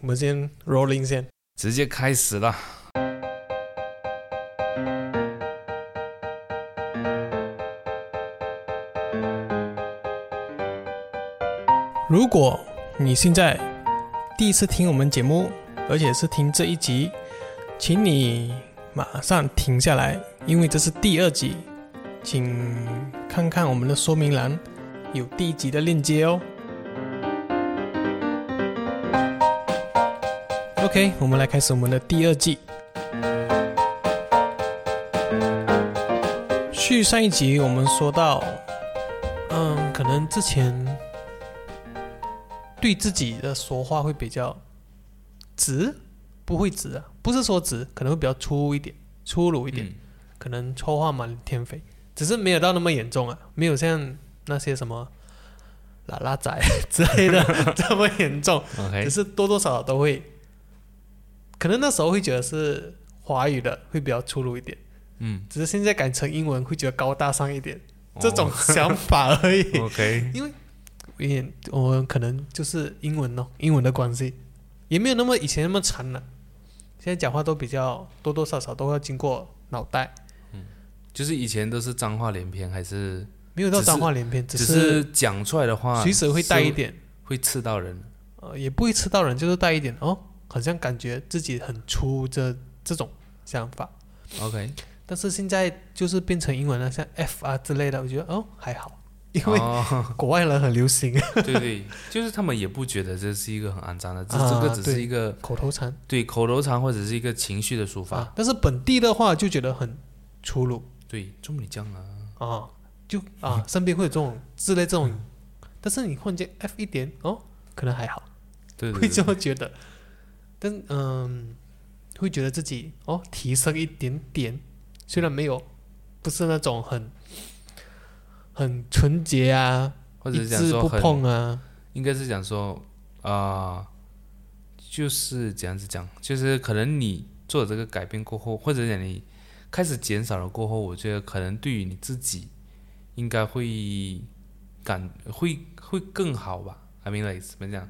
我们先 rolling 先。直接开始了。如果你现在第一次听我们节目，而且是听这一集，请你马上停下来，因为这是第二集，请看看我们的说明栏有第一集的链接哦。OK，我们来开始我们的第二季。续上一集我们说到，嗯，可能之前对自己的说话会比较直，不会直啊，不是说直，可能会比较粗一点，粗鲁一点，嗯可能臭话满天飞，只是没有到那么严重啊，没有像那些什么拉拉仔 之类的 这么严重。只是多多少少都会，可能那时候会觉得是华语的会比较粗鲁一点，嗯，只是现在改成英文会觉得高大上一点，这种哦想法而已。OK，因为有点我们可能就是英文哦，英文的关系，也没有那么以前那么长了。现在讲话都比较多多少少都要经过脑袋，嗯就是以前都是脏话连篇，还是没有到脏话连篇，只是讲出来的话，随时会带一点，会刺到人。呃，也不会刺到人，就是带一点哦，好像感觉自己很粗这这种想法。OK，但是现在就是变成英文了，像 F 啊之类的，我觉得哦还好，因为哦、国外人很流行。对对，就是他们也不觉得这是一个很肮脏的，这、啊这个只是一个口头禅。对口头禅或者是一个情绪的抒发。啊，但是本地的话就觉得很粗鲁。对，中你这样啊，啊，就啊 身边会有这种之类这种，但是你换件 F 一点哦，可能还好，对对会这对，么觉得，但嗯，会觉得自己哦提升一点点，虽然没有不是那种很很纯洁啊，或者是讲说很，碰啊。应该是讲说啊、就是这样子讲，就是可能你做了这个改变过后，或者讲你开始减少了过后，我觉得可能对于你自己应该会感会会更好吧。I mean like 怎么讲？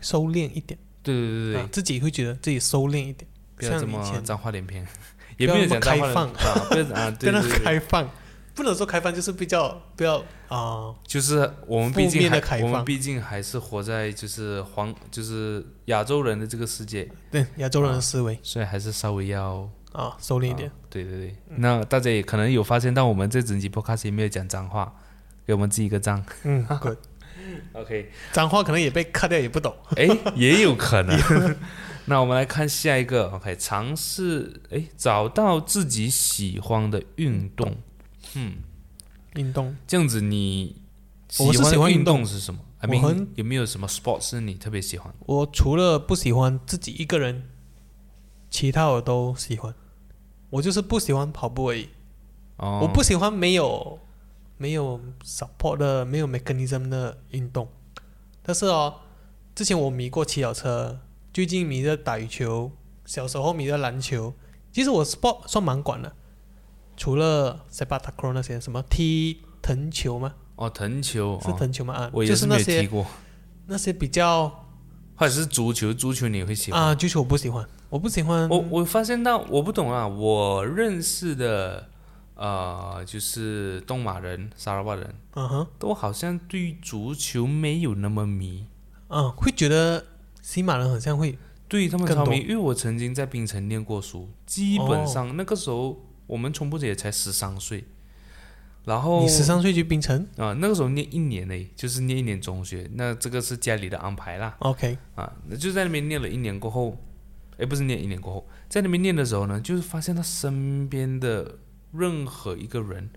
收敛一点，对对对对，啊，自己会觉得自己收敛一点，不要这么脏话连篇，不也要那么没有讲开放。啊，不要啊，对真的对对，开放，不能说开放，就是比较不要啊、就是我们毕竟还我们毕竟还是活在就是黄就是亚洲人的这个世界，对亚洲人的思维。所以还是稍微要啊，收敛一点。啊。对对对，那大家也可能有发现到我们这整集 podcast 也没有讲脏话，给我们记一个赞。嗯，good。OK，脏话可能也被 cut 掉，也不懂。哎，也有可能。那我们来看下一个，OK，尝试哎找到自己喜欢的运动。嗯，运动这样子你喜欢运动动是什么？I 我 mean 很有没有什么 sport 是你特别喜欢？我除了不喜欢自己一个人，其他我都喜欢。我就是不喜欢跑步而已。哦，我不喜欢没有没有 support 的、没有 mechanism 的运动。但是哦，之前我迷过骑脚车，最近迷着打羽球，小时候迷着篮球。其实我 sport 算蛮广的，除了 sepak takraw 那些什么踢藤球吗？哦藤球，是哦藤球吗？啊，我也就是没踢过，那些比较或者是足球，足球你会喜欢？啊，足球我不喜欢，我不喜欢。我我发现到我不懂啊，我认识的呃，就是东马人、沙拉瓦人，嗯哼，都好像对于足球没有那么迷。嗯，会觉得西马人好像会对他们超迷，因为我曾经在槟城念过书，基本上那个时候我们冲布者也才十三岁，然后你十三岁去槟城？啊、那个时候念一年嘞，就是念一年中学，那这个是家里的安排啦。，OK，啊，那就在那边念了一年过后，哎，不是念一年过后，在那边念的时候呢，就是发现他身边的任何一个人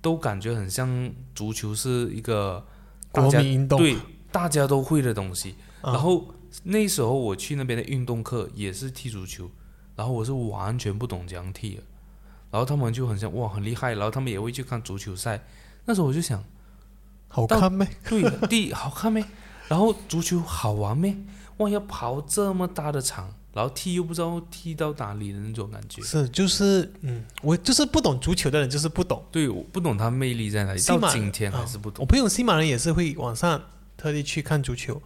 都感觉很像足球是一个国民运动，对大家都会的东西。啊然后那时候我去那边的运动课也是踢足球，然后我是完全不懂怎样踢的，然后他们就很像哇很厉害，然后他们也会去看足球赛。那时候我就想，好看没？对，第一好看没？然后足球好玩没？哇，要跑这么大的场，然后踢又不知道踢到哪里的那种感觉。是，就是，嗯，我就是不懂足球的人，就是不懂。对，我不懂它魅力在哪里，到今天还是不懂。我朋友西马人也是会晚上特地去看足球，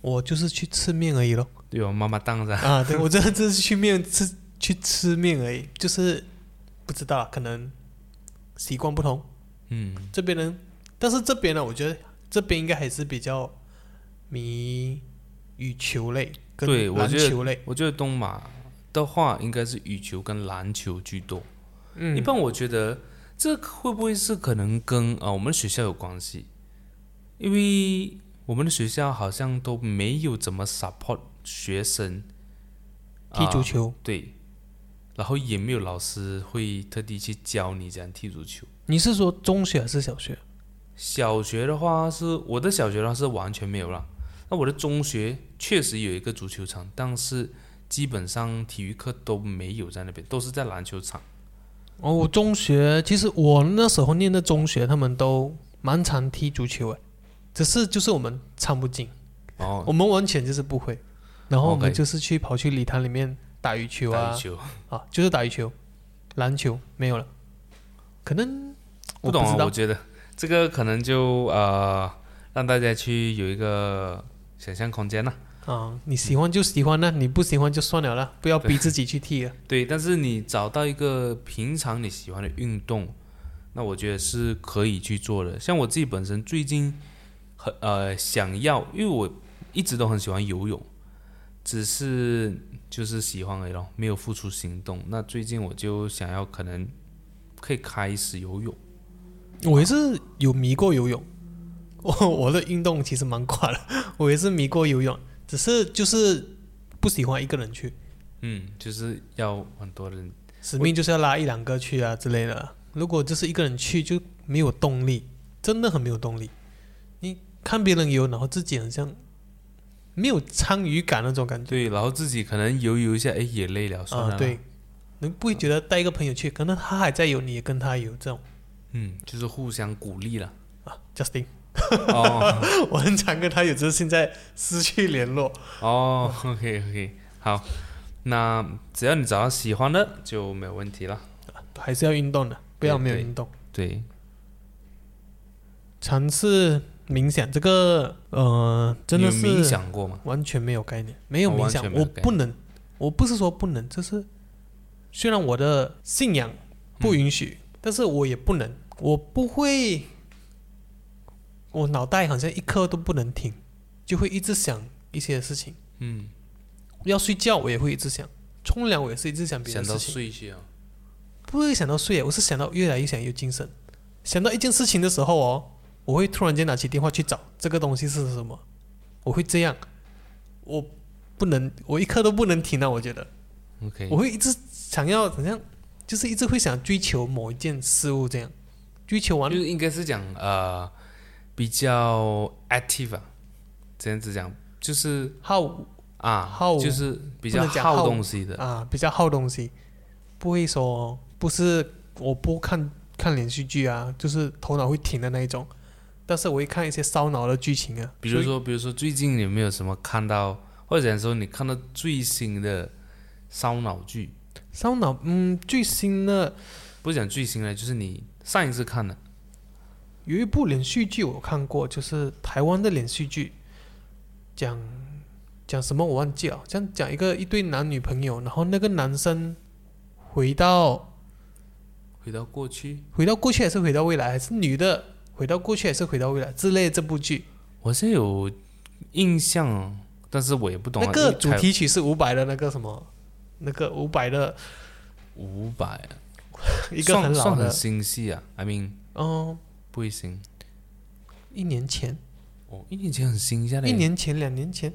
我就是去吃面而已咯。对哦，妈妈当然。啊，对我真的只是去面吃去吃面而已，就是不知道可能习惯不同，嗯，这边人，但是这边呢，我觉得这边应该还是比较迷羽球类对我觉得我觉得东马的话应该是羽球跟篮球居多。嗯，一般我觉得这会不会是可能跟啊、呃我们学校有关系？因为我们的学校好像都没有怎么 support 学生踢足啊球，对，然后也没有老师会特地去教你怎样踢足球。你是说中学还是小学？小学的话是我的小学的话是完全没有了，那我的中学确实有一个足球场，但是基本上体育课都没有在那边，都是在篮球场。哦，我中学其实我那时候念的中学，他们都蛮常踢足球诶，只是就是我们参不进，哦，我们完全就是不会，然后我们 OK 就是去跑去礼堂里面打羽球啊打羽，球。啊，就是打羽球，篮球没有了，可能我不懂啊，知道我觉得这个可能就呃让大家去有一个想象空间呐。啊，你喜欢就喜欢呢，你不喜欢就算了啦，不要逼自己去踢了。对，但是你找到一个平常你喜欢的运动，那我觉得是可以去做的。像我自己本身最近很呃想要，因为我一直都很喜欢游泳，只是就是喜欢而已咯，没有付出行动。那最近我就想要可能可以开始游泳。我也是有迷过游泳，我 我的运动其实蛮快的，我也是迷过游泳，只是就是不喜欢一个人去，嗯，就是要很多人使命就是要拉一两个去啊之类的。如果就是一个人去就没有动力，真的很没有动力。你看别人游，然后自己很像没有参与感那种感觉对，然后自己可能游游一下，哎，也累了，算。啊，对，你不会觉得带一个朋友去，可能他还在游，你也跟他游这种嗯，就是互相鼓励了。啊，Justin，哦 我很常跟他有，只是现在失去联络。哦，OK OK，好，那只要你找到喜欢的就没有问题了。还是要运动的，不要没有运动。对，尝试冥想这个，呃，真的是有冥想过吗？完全没有概念，没有冥想，我不能，我不是说不能，就是虽然我的信仰不允许，嗯但是我也不能，我不会，我脑袋好像一刻都不能停，就会一直想一些事情。嗯，要睡觉我也会一直想，冲凉我也是一直想别的事情，睡去啊。不会想到睡，我是想到越来越想越精神。想到一件事情的时候哦，我会突然间拿起电话去找这个东西是什么，我会这样，我不能，我一刻都不能停啊！我觉得 OK，我会一直想要，好像就是一直会想追求某一件事物，这样追求完就是应该是讲呃比较 active 啊，这样子讲就是好啊，好就是比较耗不能讲耗东西的。啊，比较好东西，不会说不是我不看看连续剧啊，就是头脑会停的那一种，但是我会看一些烧脑的剧情啊，比如说，比如说最近有没有什么看到，或者说你看到最新的烧脑剧？烧脑，嗯，最新的不是讲最新的，就是你上一次看的。有一部连续剧我看过，就是台湾的连续剧，讲讲什么我忘记了，讲讲一个一对男女朋友，然后那个男生回到回到过去，回到过去还是回到未来，还是女的回到过去还是回到未来之类的这部剧，我是有印象，但是我也不懂、啊。那个主题曲是伍佰的那个什么，那个伍佰的伍佰，一个很老的很，新戏啊。I mean 嗯，不会新一年前，哦，一年前很新下来。一，年前，两年前，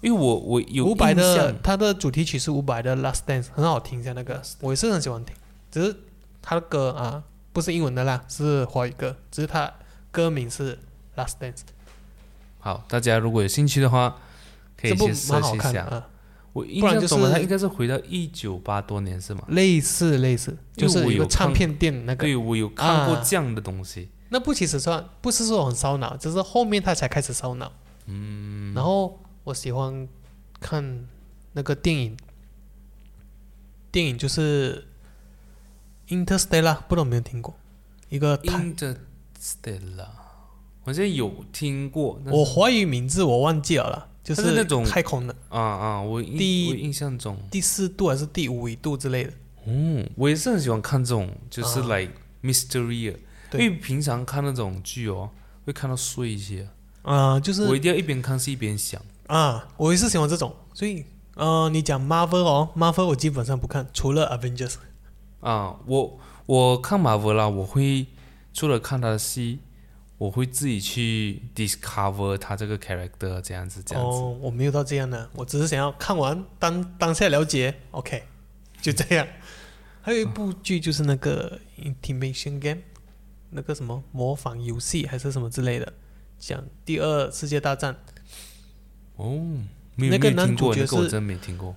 因为我我有伍佰的象他的主题曲是伍佰的《Last Dance》，很好听一下那个，我也是很喜欢听。只是他的歌啊，不是英文的啦，是华语歌，只是他歌名是《Last Dance》，好，大家如果有兴趣的话，可以去试一下。我印象中的它应该是回到一九八多年是吗？类似类似，就是我有个唱片店那个。对，我有看过啊这样的东西。那不其实算不是说很烧脑，只是后面他才开始烧脑。嗯，然后我喜欢看那个电影，电影就是《Interstellar》，不知道有没有听过？一个太 Interstellar，好像有听过，我怀疑名字我忘记了啦，就是那种太空的啊啊，我我印象中，第四度还是第五纬度之类的。嗯，我也是很喜欢看这种，就是啊 like mystery，啊因为平常看那种剧哦，会看到睡一些，啊、就是我一定要一边看是一边想。啊，我也是喜欢这种，所以呃，你讲 Marvel 哦，Marvel 我基本上不看，除了 Avengers。啊，我我看 Marvel 啦，我会除了看他的戏，我会自己去 discover 他这个 character 这样子这样子。哦，我没有到这样的，我只是想要看完当当下了解，OK，就这样。还有一部剧就是那个 Intimation Game，那个什么模仿游戏还是什么之类的，讲第二世界大战。哦，没有那个男主角是那个我真没听过。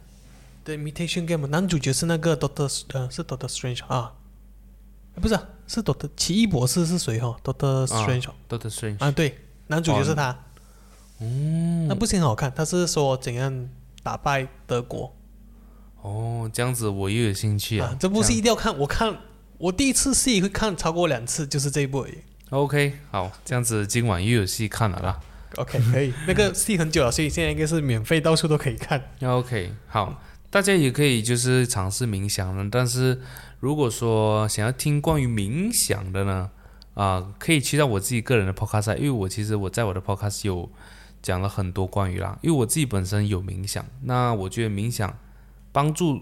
对，Imitation Game 男主角是那个 Doctor 呃是 Doctor Strange 啊，呃不是、啊、是 Doctor 奇异博士是谁哈、Doctor Strange 哦 Doctor Strange，啊对，男主角是他。嗯，那部戏很好看，他是说怎样打败德国哦，这样子我又有兴趣啊。这部戏样一定要看，我看我第一次戏会看超过两次，就是这一部而已。OK，好，这样子今晚又有戏看了啦。OK，可以，那个戏很久了，所以现在应该是免费，到处都可以看。OK，好，大家也可以就是尝试冥想了。但是如果说想要听关于冥想的呢，啊、可以去到我自己个人的 podcast，因为我其实我在我的 podcast 有讲了很多关于啦，因为我自己本身有冥想，那我觉得冥想帮助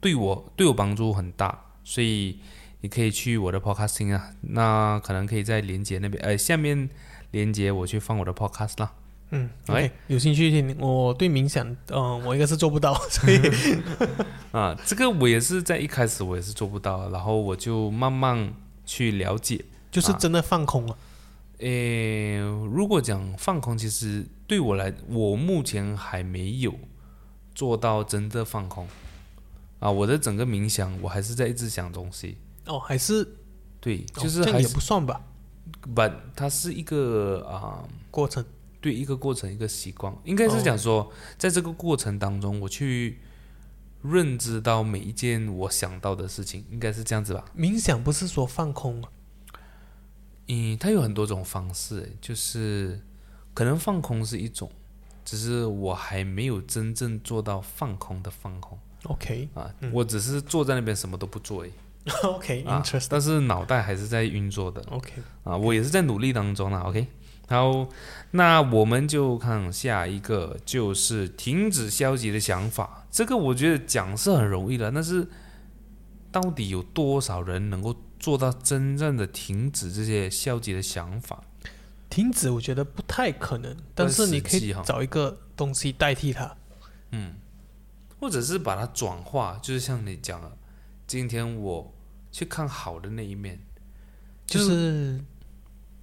对我对我帮助很大，所以你可以去我的 podcasting 啊。那可能可以在连接那边，呃，下面连接我去放我的 podcast 啦。嗯哎，OK，有兴趣听。我对冥想，嗯、我应该是做不到，所以 啊，这个我也是在一开始我也是做不到，然后我就慢慢去了解。就是真的放空了。诶，如果讲放空，其实对我来，我目前还没有做到真的放空。啊，我的整个冥想，我还是在一直想东西。哦，还是对，哦这也就是还是，不算吧，不、它是一个啊、过程。对一个过程，一个习惯，应该是讲说，在这个过程当中，我去认知到每一件我想到的事情，应该是这样子吧。冥想不是说放空吗？嗯，它有很多种方式，就是可能放空是一种，只是我还没有真正做到放空的放空。OK 啊，我只是坐在那边什么都不做而已 OK 啊 interesting 但是脑袋还是在运作的 OK 啊，我也是在努力当中啦。OK，好，那我们就看下一个，就是停止消极的想法。这个我觉得讲是很容易的，但是到底有多少人能够做到真正的停止这些消极的想法？停止我觉得不太可能，但是你可以找一个东西代替它。嗯或者是把它转化，就是像你讲的，今天我去看好的那一面，就是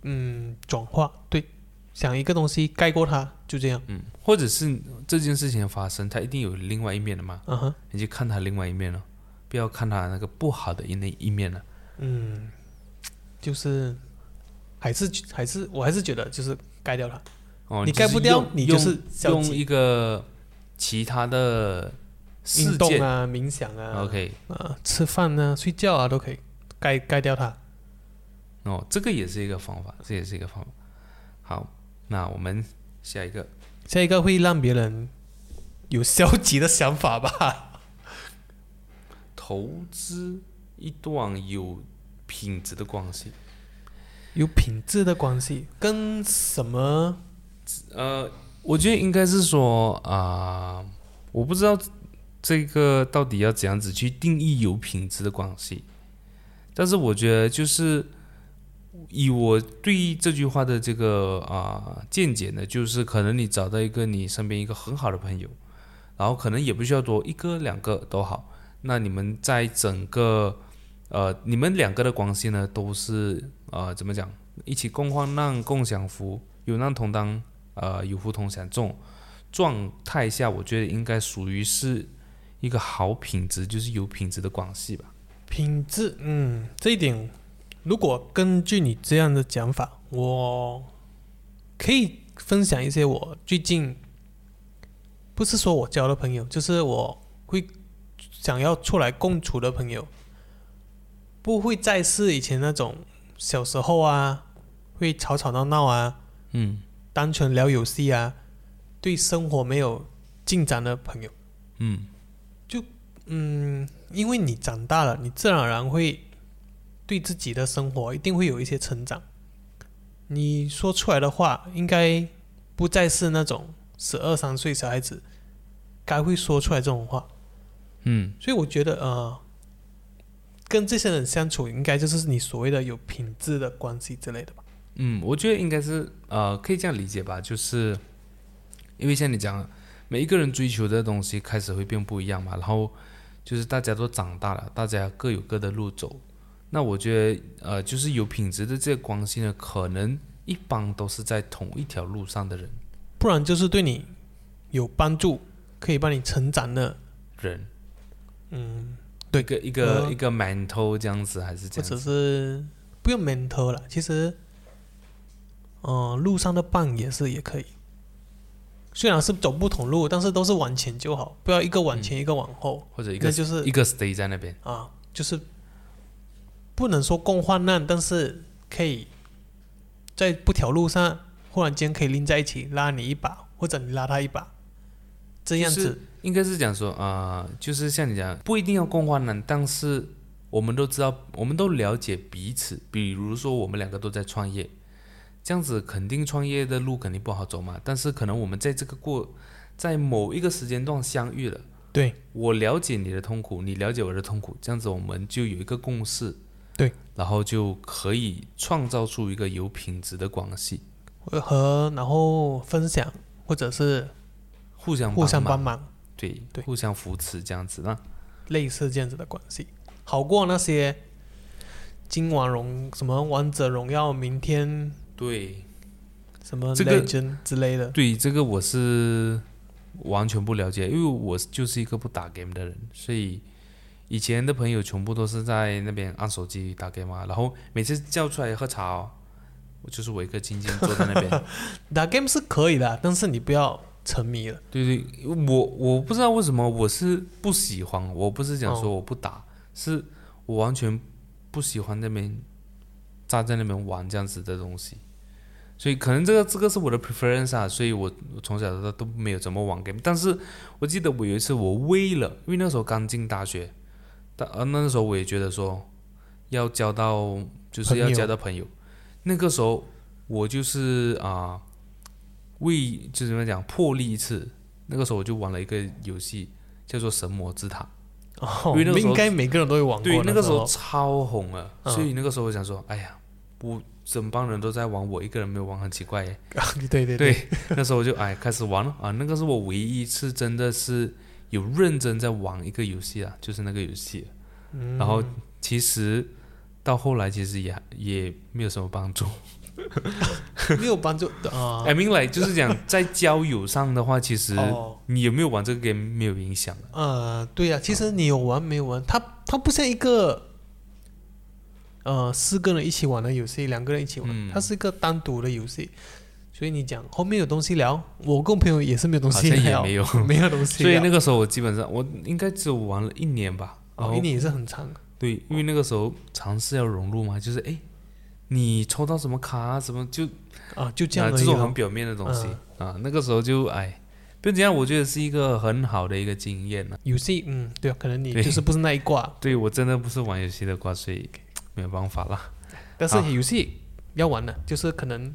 嗯转化，对，想一个东西盖过它，就这样。嗯，或者是这件事情发生，它一定有另外一面的嘛，嗯哼，你就看它另外一面了，不要看它那个不好的一那一面了。嗯，就是还是还是我还是觉得就是盖掉它。哦，你盖不掉你就是用用一个其他的事件、运动啊、冥想啊 OK，啊、吃饭啊、睡觉啊都可以盖盖掉它。哦，这个也是一个方法，这也是一个方法。好，那我们下一个。下一个会让别人有消极的想法吧？投资一段有品质的关系。有品质的关系跟什么？呃，我觉得应该是说啊、我不知道这个到底要怎样子去定义有品质的关系，但是我觉得就是以我对这句话的这个啊、见解呢，就是可能你找到一个你身边一个很好的朋友，然后可能也不需要多一个两个都好，那你们在整个呃你们两个的关系呢，都是呃怎么讲，一起共患难、共享福，有难同当。呃有福同享这种状态下，我觉得应该属于是一个好品质，就是有品质的关系吧。品质，嗯，这一点，如果根据你这样的讲法，我可以分享一些我最近不是说我交的朋友，就是我会想要出来共处的朋友，不会再是以前那种小时候啊，会吵吵闹闹啊，嗯单纯聊游戏啊，对生活没有进展的朋友。嗯就嗯，因为你长大了，你自然而然会对自己的生活一定会有一些成长。你说出来的话，应该不再是那种十二三岁小孩子该会说出来这种话。嗯所以我觉得，呃，跟这些人相处，应该就是你所谓的有品质的关系之类的吧。嗯，我觉得应该是呃，可以这样理解吧，就是因为像你讲，每一个人追求的东西开始会变不一样嘛，然后就是大家都长大了，大家各有各的路走。那我觉得呃，就是有品质的这个关系呢，可能一般都是在同一条路上的人。不然就是对你有帮助，可以帮你成长的，人，嗯，对。一个一个、呃一个 mentor 这样子，还是这样？或者？是不用 mentor 了，其实，呃，路上的伴也是也可以。虽然是走不同路，但是都是往前就好，不要一个往前、一个往后。或者一个就是一个 stay 在那边。啊，就是不能说共患难，但是可以在不条路上忽然间可以拎在一起，拉你一把，或者你拉他一把，这样子应该是讲说啊、就是像你讲，不一定要共患难，但是我们都知道，我们都了解彼此。比如说，我们两个都在创业，这样子肯定创业的路肯定不好走嘛。但是可能我们在这个过，在某一个时间段相遇了，对我了解你的痛苦，你了解我的痛苦，这样子我们就有一个共识，对，然后就可以创造出一个有品质的关系，和然后分享或者是互相互相帮忙，对，对。互相扶持这样子那类似这样子的关系，好过那些今晚荣什么王者荣耀，明天对。什么这个之类的。对这个我是完全不了解，因为我就是一个不打 game 的人，所以以前的朋友全部都是在那边按手机打 game 嘛，然后每次叫出来喝茶、哦，我就是我一个静静坐在那边。打 game 是可以的，但是你不要沉迷了。对对，我我不知道为什么我是不喜欢，我不是讲说哦我不打，是我完全不喜欢那边站在那边玩这样子的东西。所以可能这个这个是我的 preference 啊，所以我我从小到大都没有怎么玩 game。但是我记得我有一次我为了，因为那时候刚进大学，但啊那个时候我也觉得说要交到就是要交到朋友，那个时候我就是啊、为就是怎么讲破例一次，那个时候我就玩了一个游戏叫做《神魔之塔》。哦，应该每个人都会玩过。对，那个时候候超红啊，嗯所以那个时候我想说，哎呀，我整帮人都在玩，我一个人没有玩，很奇怪耶。对对对，那时候我就哎开始玩了啊，那个是我唯一一次真的是有认真在玩一个游戏啊，就是那个游戏。嗯然后其实到后来其实也也没有什么帮助。没有帮助的啊。I mean like 就是讲在交友上的话，其实哦，你有没有玩这个 game 没有影响的。呃，对呀、其实你有玩没有玩，它它不像一个呃四个人一起玩的游戏，两个人一起玩，嗯它是一个单独的游戏。所以你讲后面有东西聊，我跟朋友也是没有东西聊，没有，没有东西所以。那个时候我基本上我应该只有玩了一年吧。哦，一年也是很长。对，因为那个时候尝试要融入嘛，就是哎，你抽到什么卡啊，什么就啊，就这样啊这种很表面的东西、啊，那个时候就哎，不怎样，我觉得是一个很好的一个经验呢、游戏，嗯，对啊，可能你就是不是那一挂，对我真的不是玩游戏的挂，所以没有办法啦。但是游戏要玩的，就是可能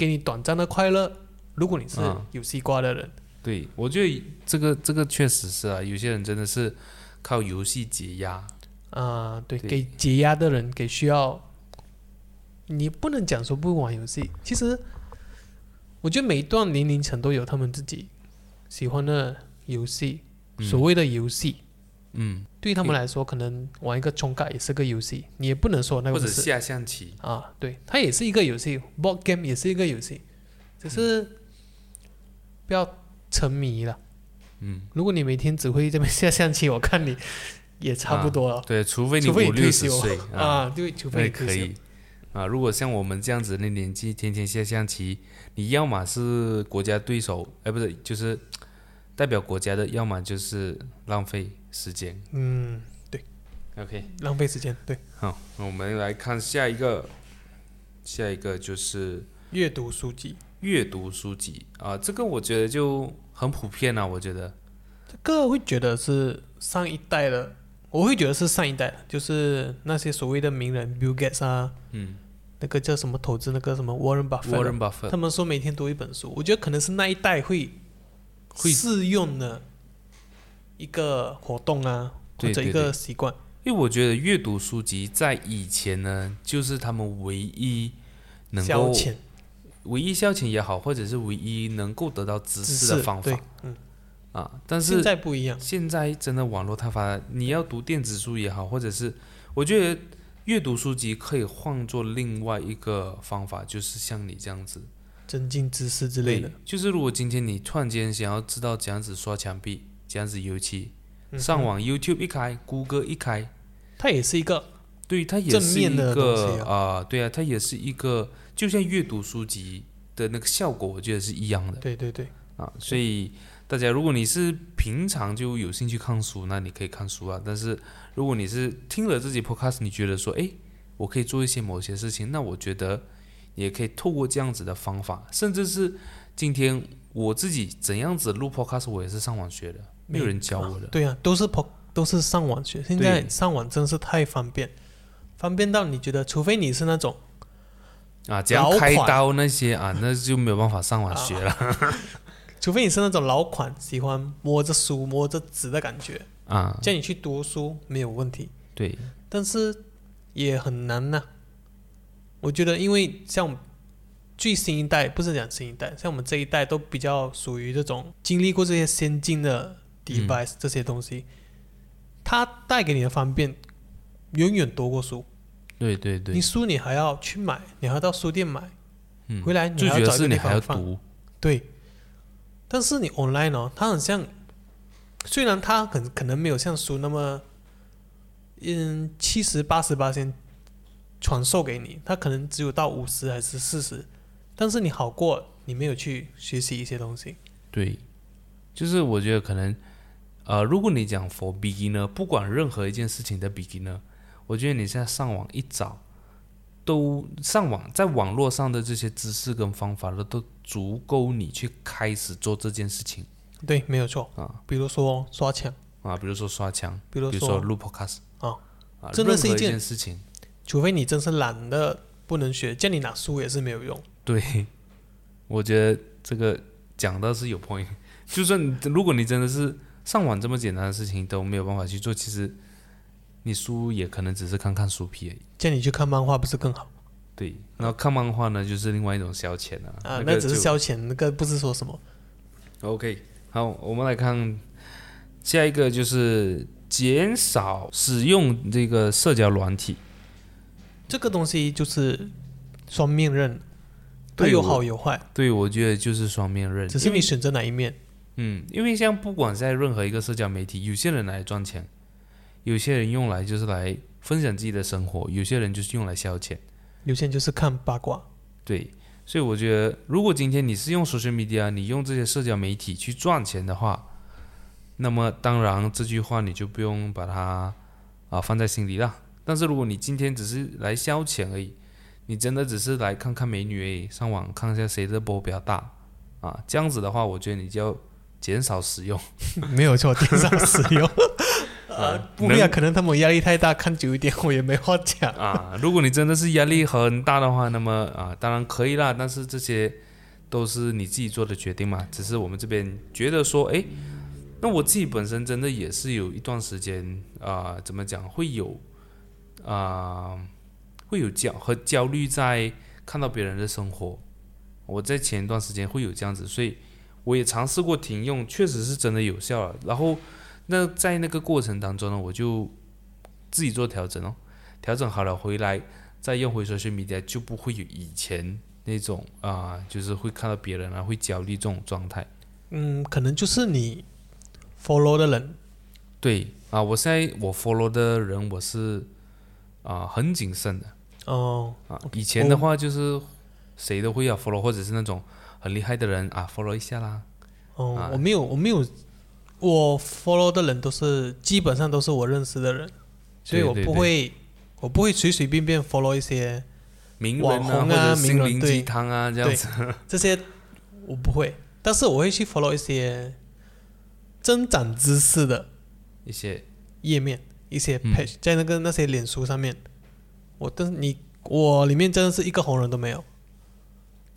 给你短暂的快乐。如果你是嗯游戏挂的人，对，我觉得这个这个确实是啊，有些人真的是靠游戏解压。啊、对，对给解压的人，给需要，你不能讲说不玩游戏。其实，我觉得每一段年龄层都有他们自己喜欢的游戏，嗯所谓的游戏，嗯，对他们来说，可能玩一个冲卡也是个游戏，你也不能说那个是或者下象棋，啊，对，它也是一个游戏，board game 也是一个游戏，只是不要沉迷了。嗯，如果你每天只会这边下象棋，我看你也差不多了。对，除非你除非你五六退休十岁啊，啊，对，除非可以啊。如果像我们这样子的年纪，天天下象棋，你要么是国家对手，哎，不是，就是代表国家的，要么就是浪费时间。嗯，对 OK，浪费时间。对，好，那我们来看下一个，下一个就是阅读书籍。阅读书籍啊，这个我觉得就很普遍啊，我觉得这个会觉得是上一代的，我会觉得是上一代的，就是那些所谓的名人，Bill Gates 啊，嗯那个叫什么投资，那个什么 Warren Buffett，啊，Warren Buffett 他们说每天读一本书，我觉得可能是那一代会会适用的一个活动啊，或者一个习惯。因为我觉得阅读书籍在以前呢，就是他们唯一能够唯一消遣也好，或者是唯一能够得到知知识的方法，嗯，啊。但是现在不一样，现在真的网络太发达，你要读电子书也好，或者是我觉得阅读书籍可以换作另外一个方法，就是像你这样子。增进知识之类的，就是如果今天你突然间想要知道怎样子刷墙壁，怎样子尤其，嗯上网 YouTube 一开，谷歌一开，它也是一个对，它也正是一面的东个西啊、对啊，它也是一个，就像阅读书籍的那个效果，我觉得是一样的。对对对，啊。所以大家，如果你是平常就有兴趣看书，那你可以看书啊。但是如果你是听了自己 podcast，你觉得说，哎，我可以做一些某些事情，那我觉得也可以透过这样子的方法，甚至是今天我自己怎样子录 podcast，我也是上网学的，没有人教我的。对啊，都是跑都是上网学，现在上网真是太方便，方便到你觉得，除非你是那种啊，这样老款开刀那些啊，那就没有办法上网学了。除非你是那种老款，喜欢摸着书、摸着纸的感觉，啊。叫你去读书没有问题，对，但是也很难呐、我觉得，因为像最新一代，不是讲新一代，像我们这一代都比较属于这种经历过这些先进的 device、这些东西，它带给你的方便远远多过书。对对对你，书你还要去买，你还要到书店买，嗯回来你要还要找一个地方放。读，对，但是你 online 哦，它很像，虽然它可可能没有像书那么，嗯，七十八十八先传授给你，它可能只有到五十还是四十，但是你好过你没有去学习一些东西。对，就是我觉得可能，呃，如果你讲 for beginner，不管任何一件事情的 beginner，我觉得你现在上网一找，都上网在网络上的这些知识跟方法都都足够你去开始做这件事情对，没有错。啊比如说刷墙，啊，比如说刷墙，比如说，录 podcast 啊啊，真的是一件事情，除非你真是懒得不能学，叫你拿书也是没有用。对，我觉得这个讲到是有 point。就算如果你真的是上网这么简单的事情都没有办法去做，其实你书也可能只是看看书皮而已。叫你去看漫画不是更好对，然后看漫画呢，就是另外一种消遣啊。啊？那只是消遣，那个不是说什么。OK，好，我们来看下一个，就是减少使用这个社交软体。这个东西就是双面刃，它有好有坏，对，我觉得就是双面刃，只是你选择哪一面。嗯，因为像不管在任何一个社交媒体，有些人来赚钱，有些人用来就是来分享自己的生活，有些人就是用来消遣。有些人就是看八卦，对，所以我觉得，如果今天你是用 social media，你用这些社交媒体去赚钱的话，那么当然这句话你就不用把它啊放在心里了。但是如果你今天只是来消遣而已，你真的只是来看看美女而已，上网看一下谁的波比较大啊，这样子的话，我觉得你就要减少使用。没有错，减少使用。呃，不会啊，可能他们压力太大，看久一点我也没话讲。啊，如果你真的是压力很大的话，那么啊，当然可以啦。但是这些都是你自己做的决定嘛。只是我们这边觉得说，诶，那我自己本身真的也是有一段时间啊、怎么讲，会有啊、会有焦和焦虑在看到别人的生活。我在前一段时间会有这样子，所以我也尝试过停用，确实是真的有效了。然后那在那个过程当中呢，我就自己做调整哦。调整好了回来再用回 social media，就不会有以前那种啊、就是会看到别人啊会焦虑这种状态。嗯，可能就是你 follow 的人，对啊，我现在我 follow 的人我是啊、很谨慎的哦，啊。以前的话就是谁都会要 follow，或者是那种很厉害的人啊 follow 一下啦。哦，啊我没有，我没有，我 follow 的人都是基本上都是我认识的人，所以我对对对不会，我不会随随便便 follow 一些名人网红或啊者心灵名人鸡汤啊这样子。这些我不会，但是我会去 follow 一些增长知识的一些页面，一些嗯 page、在那个那些脸书上面，我但是你我里面真的是一个红人都没有。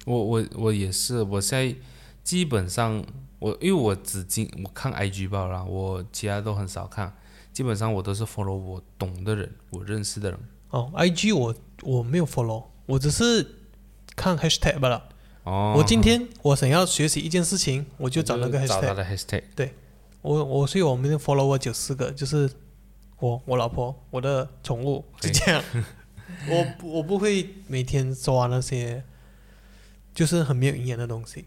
我我我也是，我现在基本上我因为我只经我看 IG 报啦，我其他都很少看，基本上我都是 follow 我懂的人，我认识的人。哦，IG 我我没有 follow，我只是看 hashtag 罢了。哦，我今天我想要学习一件事情，我就找那个找他 hashtag。的 hashtag。对我我所以我们的 follow 我九四个，就是我我老婆我的宠物就这样。我我不会每天抓那些就是很没有营养的东西。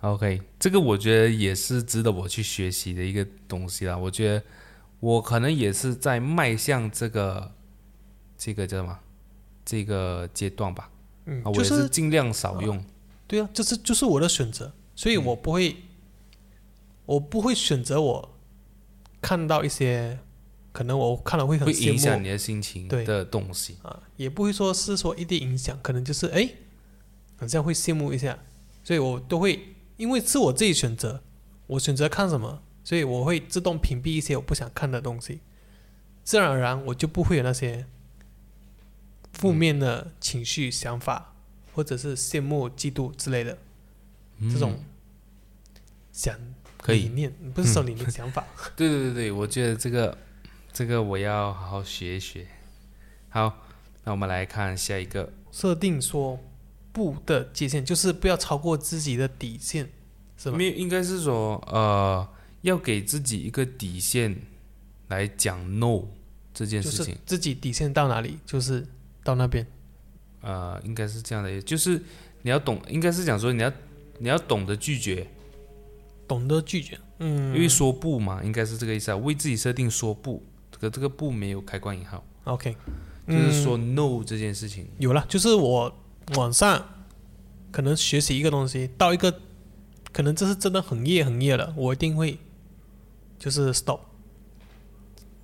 OK，这个我觉得也是值得我去学习的一个东西啦。我觉得我可能也是在迈向这个这个叫什么这个阶段吧。嗯啊，，我也就是是尽量少用。对啊，这是就是我的选择，所以我不会，我不会选择我看到一些可能我看了会很会影响你的心情的东西。啊，也不会说是说一定影响，可能就是哎，好像会羡慕一下，所以我都会因为是我自己选择，我选择看什么，所以我会自动屏蔽一些我不想看的东西，自然而然我就不会有那些负面的情绪、想法，或者是羡慕、嫉妒之类的这种想嗯可以理念，不是说理念、想法。对对对对，我觉得这个这个我要好好学一学。好，那我们来看下一个。设定说不的界限，就是不要超过自己的底线，是吧？没有，应该是说呃，要给自己一个底线来讲 no 这件就是事情。自己底线到哪里，就是到那边。呃，应该是这样的，就是你要懂，应该是讲说你要你要懂得拒绝，懂得拒绝，嗯因为说不嘛，应该是这个意思啊。为自己设定说不，这个这个不没有开关引号，，OK，就是说嗯 no 这件事情。有了，就是我晚上可能学习一个东西，到一个可能这是真的很夜很夜了，我一定会就是 stop，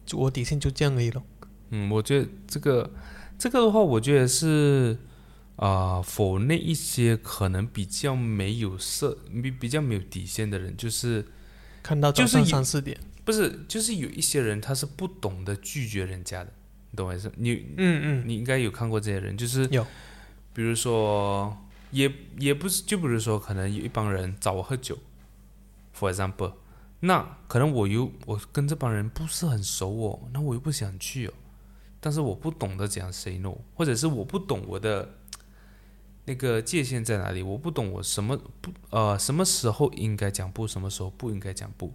就我底线就这样而已了。嗯，我觉得这个这个的话，我觉得是啊，否、那一些可能比较没有设比比较没有底线的人，就是看到早上就是有三四点，不是就是有一些人他是不懂得拒绝人家的，你懂我意思？你嗯嗯，你应该有看过这些人，就是有，比如说也也不是，就比如说可能有一帮人找我喝酒，for example，那可能我又我跟这帮人不是很熟哦，那我又不想去哦，但是我不懂得怎样 say no，或者是我不懂我的那个界限在哪里，我不懂我什么不呃什么时候应该讲不，什么时候不应该讲不，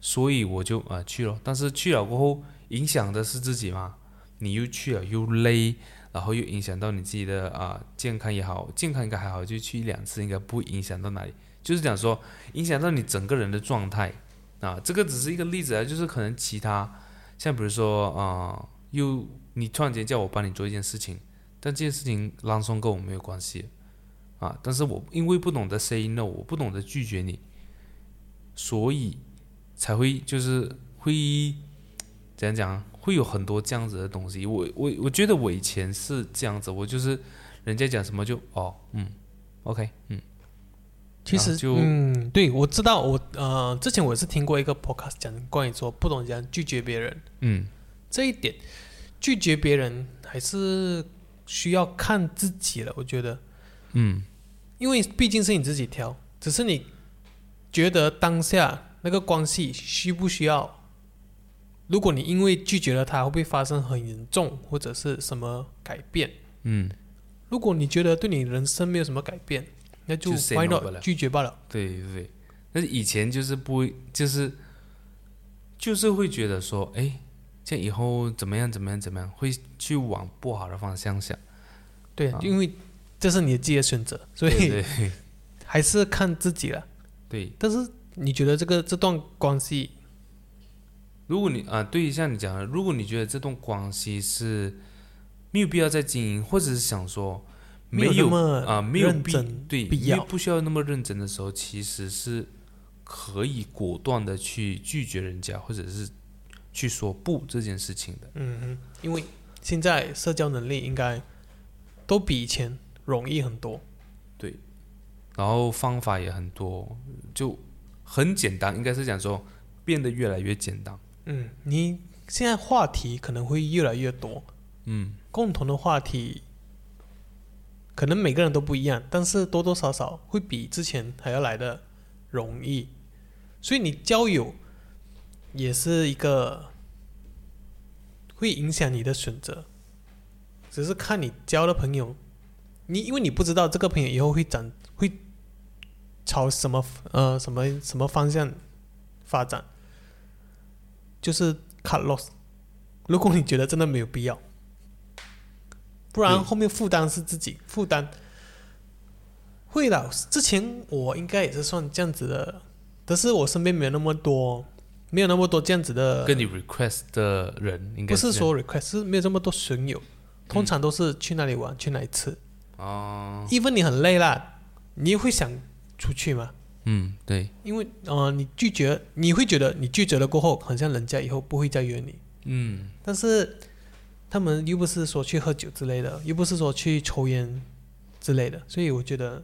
所以我就啊、呃去了，但是去了过后影响的是自己嘛，你又去了又累。然后又影响到你自己的啊、健康也好，健康应该还好，就去一两次应该不会影响到哪里。就是讲说影响到你整个人的状态啊，这个只是一个例子啊，就是可能其他像比如说啊、又你突然间叫我帮你做一件事情，但这件事情朗诵跟我没有关系啊，但是我因为不懂得 say no，我不懂得拒绝你，所以才会就是会怎样讲？会有很多这样子的东西。我我我觉得我以前是这样子，我就是人家讲什么就哦嗯，OK 嗯，其实就嗯，对我知道我呃之前我也是听过一个 podcast 讲关于说不懂怎样拒绝别人嗯这一点，拒绝别人还是需要看自己了，我觉得。嗯因为毕竟是你自己挑，只是你觉得当下那个关系需不需要？如果你因为拒绝了他，会不会发生很严重或者是什么改变？嗯，如果你觉得对你人生没有什么改变，那就就 say why no not 罢了拒绝罢了。对对对。但是以前就是不会，就是就是会觉得说，哎，这以后怎么样怎么样怎么样，会去往不好的方向想。对，啊因为这是你自己的选择，所以还是看自己了。对，但是你觉得这个这段关系，如果你啊，对于，像你讲的，如果你觉得这段关系是没有必要再经营，或者是想说没有啊、没有必认真对，必要不需要那么认真的时候，其实是可以果断的去拒绝人家，或者是去说不这件事情的。嗯嗯，因为现在社交能力应该都比以前容易很多。对然后方法也很多，就很简单，应该是讲说变得越来越简单。嗯，你现在话题可能会越来越多，嗯，共同的话题可能每个人都不一样，但是多多少少会比之前还要来的容易。所以你交友也是一个会影响你的选择，只是看你交的朋友，你因为你不知道这个朋友以后会长会朝什么呃什么什么方向发展，就是 cut loss。如果你觉得真的没有必要，不然后面负担是自己负担。会的，之前我应该也是算这样子的，但是我身边没有那么多，没有那么多这样子的，跟你 request 的人应该不是说 request，是没有这么多损友，通常都是去那里玩，去哪里吃。哦，even 你很累啦，你也会想出去嘛？嗯，对，因为呃，你拒绝，你会觉得你拒绝了过后，好像人家以后不会再约你。嗯，但是他们又不是说去喝酒之类的，又不是说去抽烟之类的，所以我觉得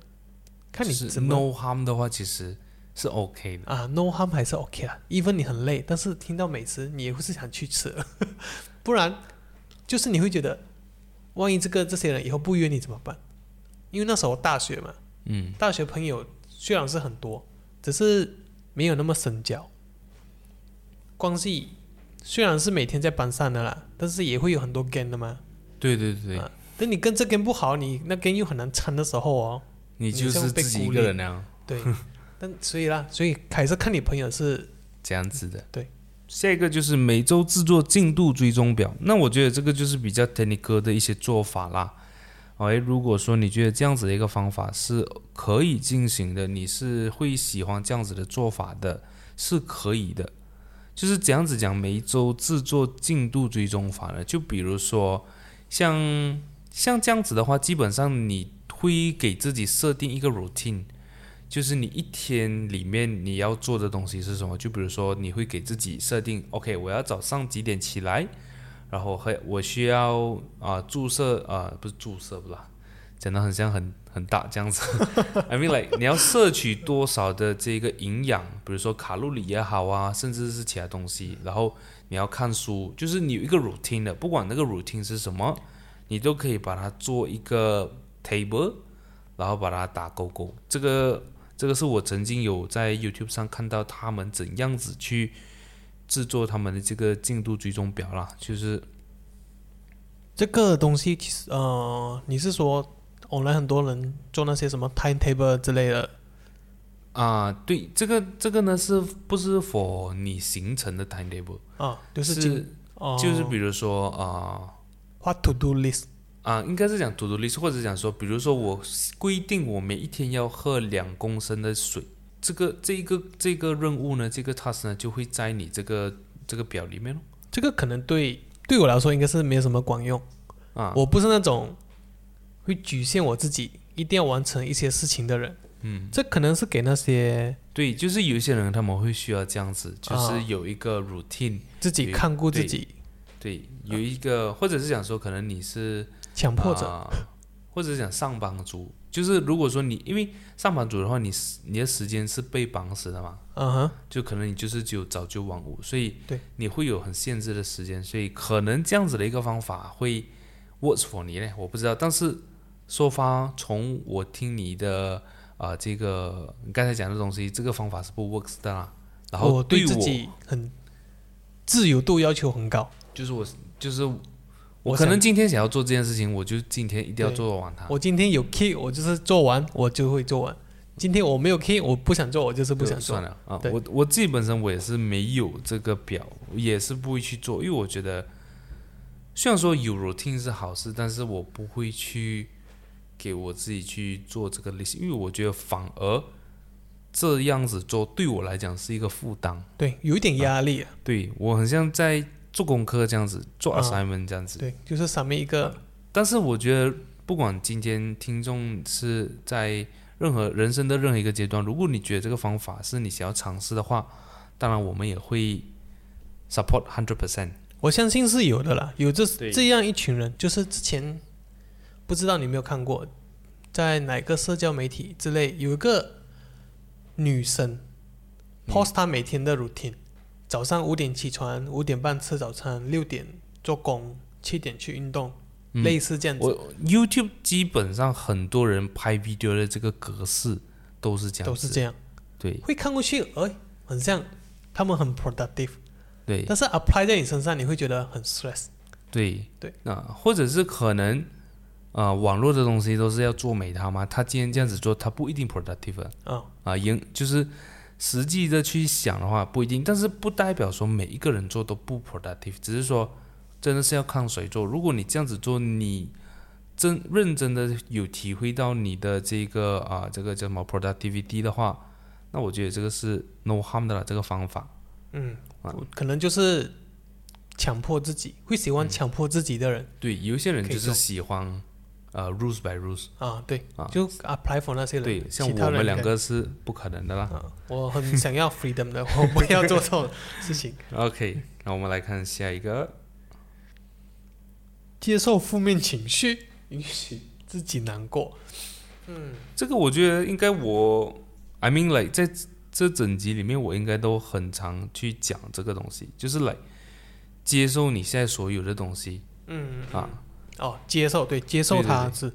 看你是怎么 no harm 的话，其实是 OK 的。啊，no harm 还是 OK 啦。even 你很累，但是听到美食，你也会是想去吃，不然就是你会觉得，万一这个这些人以后不约你怎么办？因为那时候大学嘛，嗯，大学朋友虽然是很多，只是没有那么深交。关系虽然是每天在班上的啦，但是也会有很多 game 的嘛。对对对，啊等你跟这 game 不好，你那 game 又很难撑的时候哦，你就是自己一个人那样对。但所以啦，所以还是看你朋友是这样子的。对，下一个就是每周制作进度追踪表。那我觉得这个就是比较 technical 的一些做法啦。哎，如果说你觉得这样子的一个方法是可以进行的，你是会喜欢这样子的做法的，是可以的。就是这样子讲，每一周制作进度追踪法呢，就比如说像像这样子的话，基本上你会给自己设定一个 routine，就是你一天里面你要做的东西是什么？就比如说你会给自己设定，OK，我要早上几点起来，然后还我需要啊、注射啊、不是注射不啦，讲的很像很很大这样子。I mean like 你要摄取多少的这个营养，比如说卡路里也好啊，甚至是其他东西，然后你要看书，就是你有一个 routine 的，不管那个 routine 是什么，你都可以把它做一个 table，然后把它打勾勾。这个这个是我曾经有在 YouTube 上看到他们怎样子去制作他们的这个进度追踪表啦，就是这个东西，其实呃，你是说 online 很多人做那些什么 timetable 之类的啊，对，这个这个呢是不是 for 你形成的 timetable？啊，就是就是比如说啊。what to do list 啊，应该是讲 to do list，或者讲说，比如说我规定我每一天要喝两公升的水，这个这一个这个任务呢，这个 task 呢就会在你这个这个表里面咯。这个可能对对我来说应该是没有什么管用。啊，我不是那种会局限我自己一定要完成一些事情的人。嗯，这可能是给那些对，就是有一些人他们会需要这样子，就啊是有一个 routine，对自己看顾自己，对，有一个，或者是想说，可能你是强迫着。啊或者是讲上班族，就是如果说你因为上班族的话，你你的时间是被绑死的嘛，嗯哼，就可能你就是只有早九晚五，所以对你会有很限制的时间，所以可能这样子的一个方法会 works for 你呢，我不知道。但是说发从我听你的啊、呃这个你刚才讲的东西，这个方法是不 works 的啦。然后我对自我己很自由度要求很高。就是我就是我可能今天想要做这件事情，我就今天一定要对做完它。我今天有 key，我就是做完我就会做完。今天我没有 key，我不想做，我就是不想做算。了啊。我我自己本身我也是没有这个表，也是不会去做，因为我觉得虽然说有 routine 是好事，但是我不会去给我自己去做这个 list，因为我觉得反而这样子做对我来讲是一个负担。对，有一点压力、啊。对我很像在做功课这样子，做啊 assignment 这样子。对，就是上面一个但是我觉得，不管今天听众是在任何人生的任何一个阶段，如果你觉得这个方法是你想要尝试的话，当然我们也会 support hundred percent。我相信是有的啦，有这这样一群人，就是之前不知道你有没有看过，在哪个社交媒体之类有一个女生嗯 post 她每天的 routine，、早上五点起床，五点半吃早餐，六点做工，七点去运动，嗯。类似这样子。我 YouTube 基本上很多人拍 video 的这个格式都是这样，都是这样，对。会看过去，哎，很像他们很 productive，对。但是 apply 在你身上，你会觉得很 stress。对。对，那、或者是可能啊、呃网络的东西都是要做美它嘛，他今天这样子做，他不一定 productive 啊。啊、啊，应就是实际的去想的话不一定，但是不代表说每一个人做都不 productive，只是说真的是要看谁做。如果你这样子做，你真认真的有体会到你的这个啊这个叫什么 productivity 的话，那我觉得这个是 no harm 的了这个方法。嗯，啊可能就是强迫自己，会喜欢强迫自己的人、对，有一些人就是喜欢呃 rules by rules，啊，对，啊就 apply for 那些人，对，像我们两个是不可能的啦。啊，我很想要 freedom 的，我不要做这种事情，OK，那我们来看下一个。接受负面情绪，允许自己难过。嗯这个我觉得应该我，I mean like 在这整集里面，我应该都很常去讲这个东西，就是 like 接受你现在所有的东西嗯，啊，哦，接受，对，接受对对对它是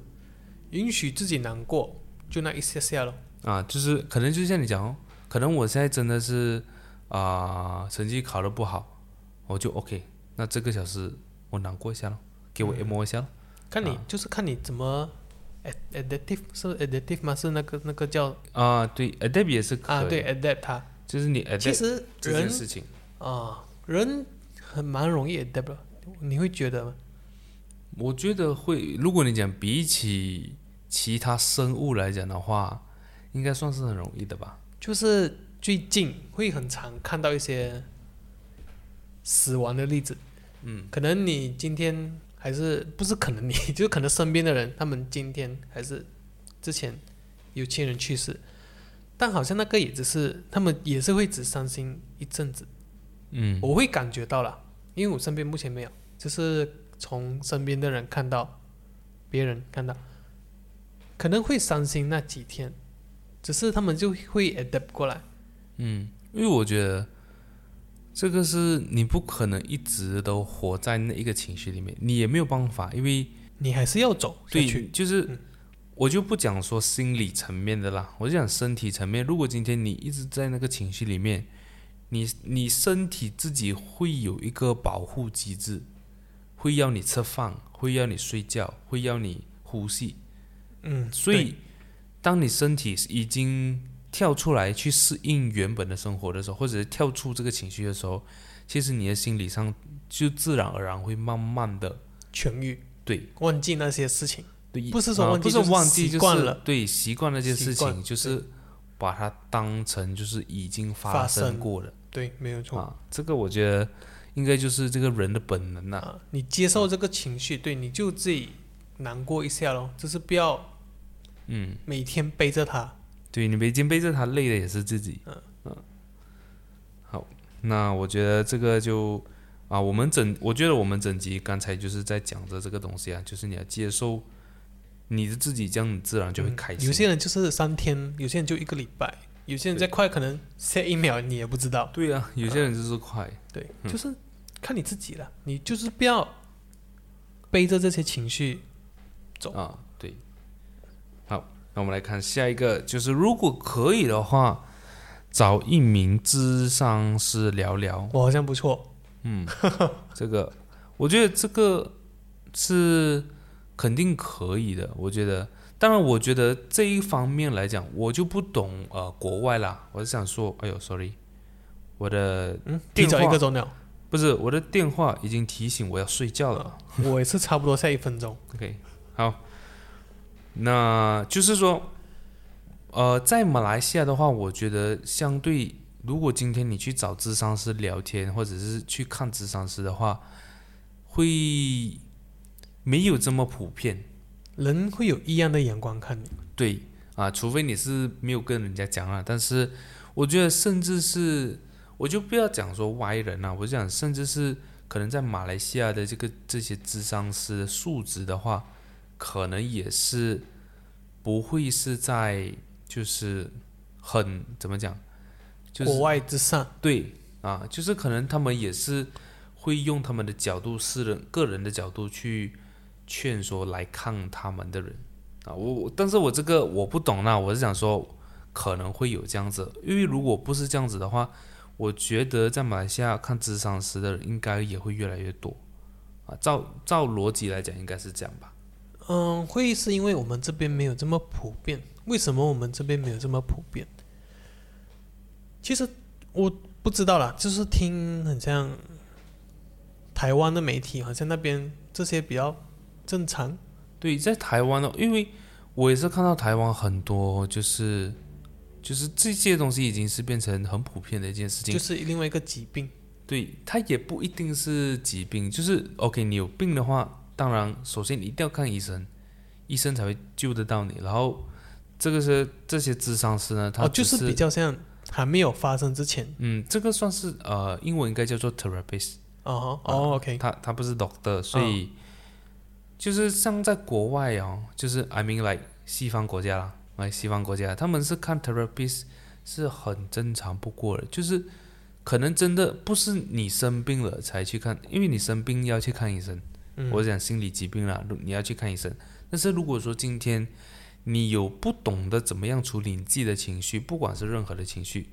允许自己难过，就那一下下咯。啊，就是可能就像你讲哦，可能我现在真的是啊、成绩考得不好，我就 OK，那这个小时我难过一下咯，给我嗯 emo 一下咯。看你、啊就是看你怎么 ad- adaptive 是 adaptive 吗？是那个那个叫啊，对，adapt 也是可以，啊，对 adapt 它。就是你其实这件人事情。啊，人很蛮容易 adapt 的，你会觉得吗？我觉得会，如果你讲比起其他生物来讲的话，应该算是很容易的吧？就是最近会很常看到一些死亡的例子。嗯，可能你今天还是不是可能你，就可能身边的人，他们今天还是之前有亲人去世，但好像那个也只是他们也是会只伤心一阵子。嗯，我会感觉到了，因为我身边目前没有，就是从身边的人看到，别人看到，可能会伤心那几天，只是他们就会 adapt 过来。嗯，因为我觉得这个是你不可能一直都活在那一个情绪里面，你也没有办法，因为你还是要走下对，就是嗯我就不讲说心理层面的啦，我就讲身体层面。如果今天你一直在那个情绪里面，你你身体自己会有一个保护机制，会要你吃饭，会要你睡觉，会要你呼吸。嗯，所以，当你身体已经跳出来去适应原本的生活的时候，或者是跳出这个情绪的时候，其实你的心理上就自然而然会慢慢的痊愈，对忘记那些事情。对，不是说啊不是忘记就是忘记，就是习惯了对习惯那件事情，就是把它当成就是已经发生过的对，没有错。啊。这个我觉得应该就是这个人的本能呐、啊，你接受这个情绪，对，你就自己难过一下咯，就是不要嗯，每天背着它。对你每天背着他累的也是自己。嗯嗯好，那我觉得这个就啊，我们整我觉得我们整集刚才就是在讲着这个东西啊，就是你要接受你的自己，这样你自然就会嗯开心。有些人就是三天，有些人就一个礼拜，有些人再快，可能下一秒你也不知道。对啊，有些人就是快。对，嗯就是看你自己了，你就是不要背着这些情绪。走啊，对。好，那我们来看下一个，就是如果可以的话，找一名智商师聊聊。我好像不错，嗯，这个我觉得这个是肯定可以的。我觉得，当然，我觉得这一方面来讲，我就不懂呃国外啦。我是想说，哎呦，sorry，我的嗯，提早一个钟了，不是我的电话已经提醒我要睡觉了。我也是差不多下一分钟。OK，好，那就是说，呃，在马来西亚的话，我觉得相对，如果今天你去找智商师聊天，或者是去看智商师的话，会没有这么普遍。人会有异样的眼光看你，对啊，除非你是没有跟人家讲啊，但是我觉得，甚至是我就不要讲说歪人啊，我就讲，甚至是可能在马来西亚的这个这些智商师的素质的话，可能也是不会是在就是很怎么讲，就是国外之上，对啊，就是可能他们也是会用他们的角度、私人、个人的角度去劝说来看他们的人啊。我我，但是我这个我不懂啦，我是想说可能会有这样子，因为如果不是这样子的话，我觉得在马来西亚看职场时的人应该也会越来越多啊。照照逻辑来讲，应该是这样吧。嗯，会是因为我们这边没有这么普遍。为什么我们这边没有这么普遍？其实我不知道啦，就是听很像台湾的媒体，好像那边这些比较正常。对，在台湾呢，因为我也是看到台湾很多，就是就是这些东西已经是变成很普遍的一件事情，就是另外一个疾病。对，它也不一定是疾病，就是 OK，你有病的话，当然首先你一定要看医生，医生才会救得到你。然后这个是这些智商师呢，他哦，就是比较像还没有发生之前。嗯，这个算是呃，英文应该叫做 therapist。哦哦，OK，他他不是 doctor，所以就是像在国外哦，就是 I mean like 西方国家啦，来西方国家，他们是看 therapist 是很正常不过的，就是可能真的不是你生病了才去看，因为你生病要去看医生，嗯我讲心理疾病啦，你要去看医生。但是如果说今天你有不懂得怎么样处理你自己的情绪，不管是任何的情绪，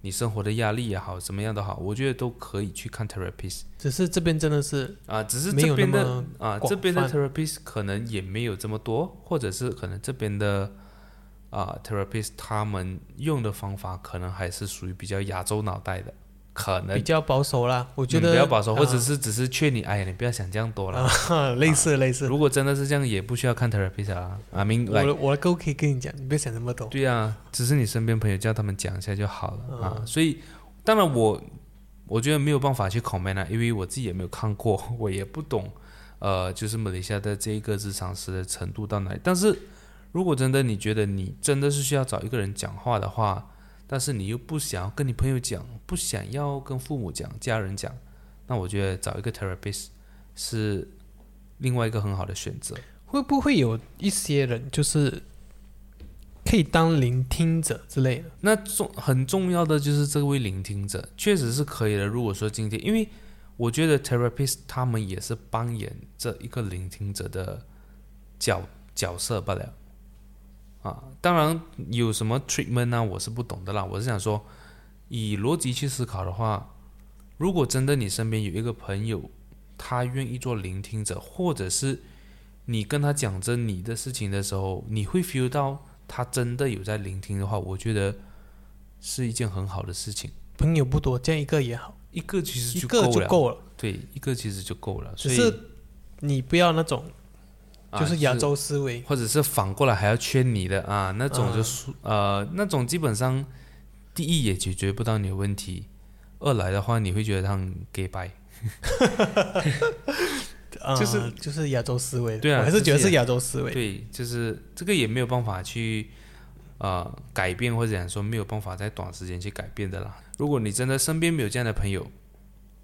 你生活的压力也好，怎么样都好，我觉得都可以去看 therapist 只是这边真的是啊，只是这边的啊，这边的 therapist 可能也没有这么多，或者是可能这边的啊 therapist 他们用的方法可能还是属于比较亚洲脑袋的，可能比较保守啦。我觉嗯得比较保守，或者啊是只是劝你，哎呀，你不要想这样多了。啊，类似类似。如果真的是这样，也不需要看 therapist 啊。I mean 我我都可以跟你讲，你不要想那么多。对啊、只是你身边朋友叫他们讲一下就好了、啊。嗯所以，当然我我觉得没有办法去 comment 啊，因为我自己也没有看过，我也不懂，呃，就是马来西亚的这一个日常师的程度到哪里。但是如果真的你觉得你真的是需要找一个人讲话的话，但是你又不想要跟你朋友讲，不想要跟父母讲、家人讲，那我觉得找一个 therapist 是另外一个很好的选择。会不会有一些人就是可以当聆听者之类的？那重很重要的就是这位聆听者，确实是可以的。如果说今天，因为我觉得 therapist 他们也是扮演这一个聆听者的角角色罢了。啊，当然有什么 treatment 啊，我是不懂的啦。我是想说，以逻辑去思考的话，如果真的你身边有一个朋友，他愿意做聆听者，或者是你跟他讲着你的事情的时候，你会 feel 到他真的有在聆听的话，我觉得是一件很好的事情。朋友不多，这样一个也好，一个其实就够了，就够了。对，一个其实就够了。所以只是你不要那种啊就是亚洲思维，或者是反过来还要圈你的啊，那种就是、呃，那种基本上第一也解决不到你的问题，二来的话你会觉得他很 gay 白，呃 就是就是亚洲思维。对啊我还是觉得是是亚洲思维。对，就是这个也没有办法去呃改变，或者讲说没有办法在短时间去改变的啦。如果你真的身边没有这样的朋友，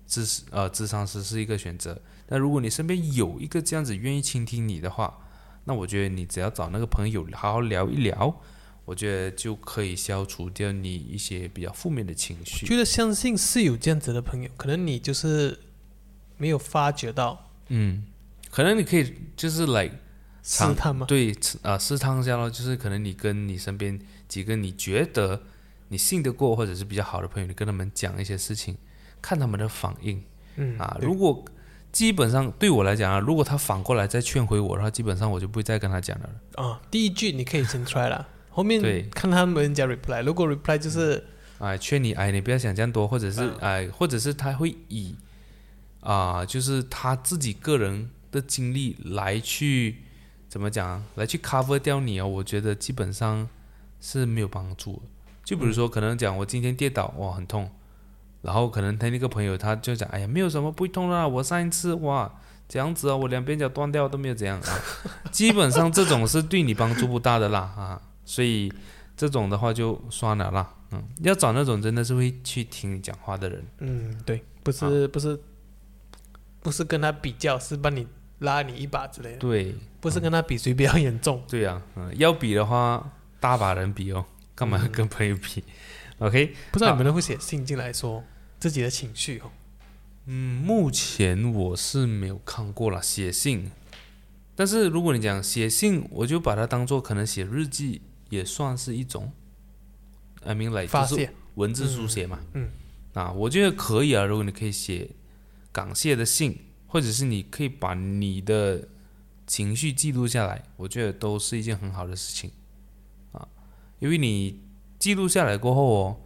智呃智商师是一个选择。那如果你身边有一个这样子愿意倾听你的话，那我觉得你只要找那个朋友好好聊一聊，我觉得就可以消除掉你一些比较负面的情绪。觉得相信是有这样子的朋友，可能你就是没有发觉到嗯，可能你可以就是来试探吗？对，啊、试探一下咯，就是可能你跟你身边几个你觉得你信得过或者是比较好的朋友，你跟他们讲一些事情，看他们的反应嗯啊。如果基本上对我来讲啊，如果他反过来再劝回我的话，基本上我就不会再跟他讲了。啊，第一句你可以先 try 啦，后面对看他们人家 reply，如果 reply 就是哎，劝你哎，你不要想这样多，或者是嗯哎，或者是他会以啊、就是他自己个人的经历来去怎么讲啊，来去 cover 掉你哦，我觉得基本上是没有帮助的。就比如说，可能讲我今天跌倒，哇，很痛，然后可能他那个朋友他就讲，哎呀，没有什么不会痛啦，我上一次哇这样子啊，我两边脚断掉都没有怎样啊，基本上这种是对你帮助不大的啦啊，所以这种的话就算了啦。嗯，要找那种真的是会去听你讲话的人。嗯，对，不是不是不是跟他比较，是帮你拉你一把之类的，对。不是跟他比谁比较严重。对呀、嗯，要比的话，大把人比哦，干嘛跟朋友比、o k 不知道有没有人会写信进来说自己的情绪哦？嗯，目前我是没有看过了写信，但是如果你讲写信，我就把它当做可能写日记也算是一种，I mean like 就是，文字书写嘛，嗯啊，我觉得可以啊，如果你可以写感谢的信，或者是你可以把你的情绪记录下来，我觉得都是一件很好的事情。啊，因为你记录下来过后哦。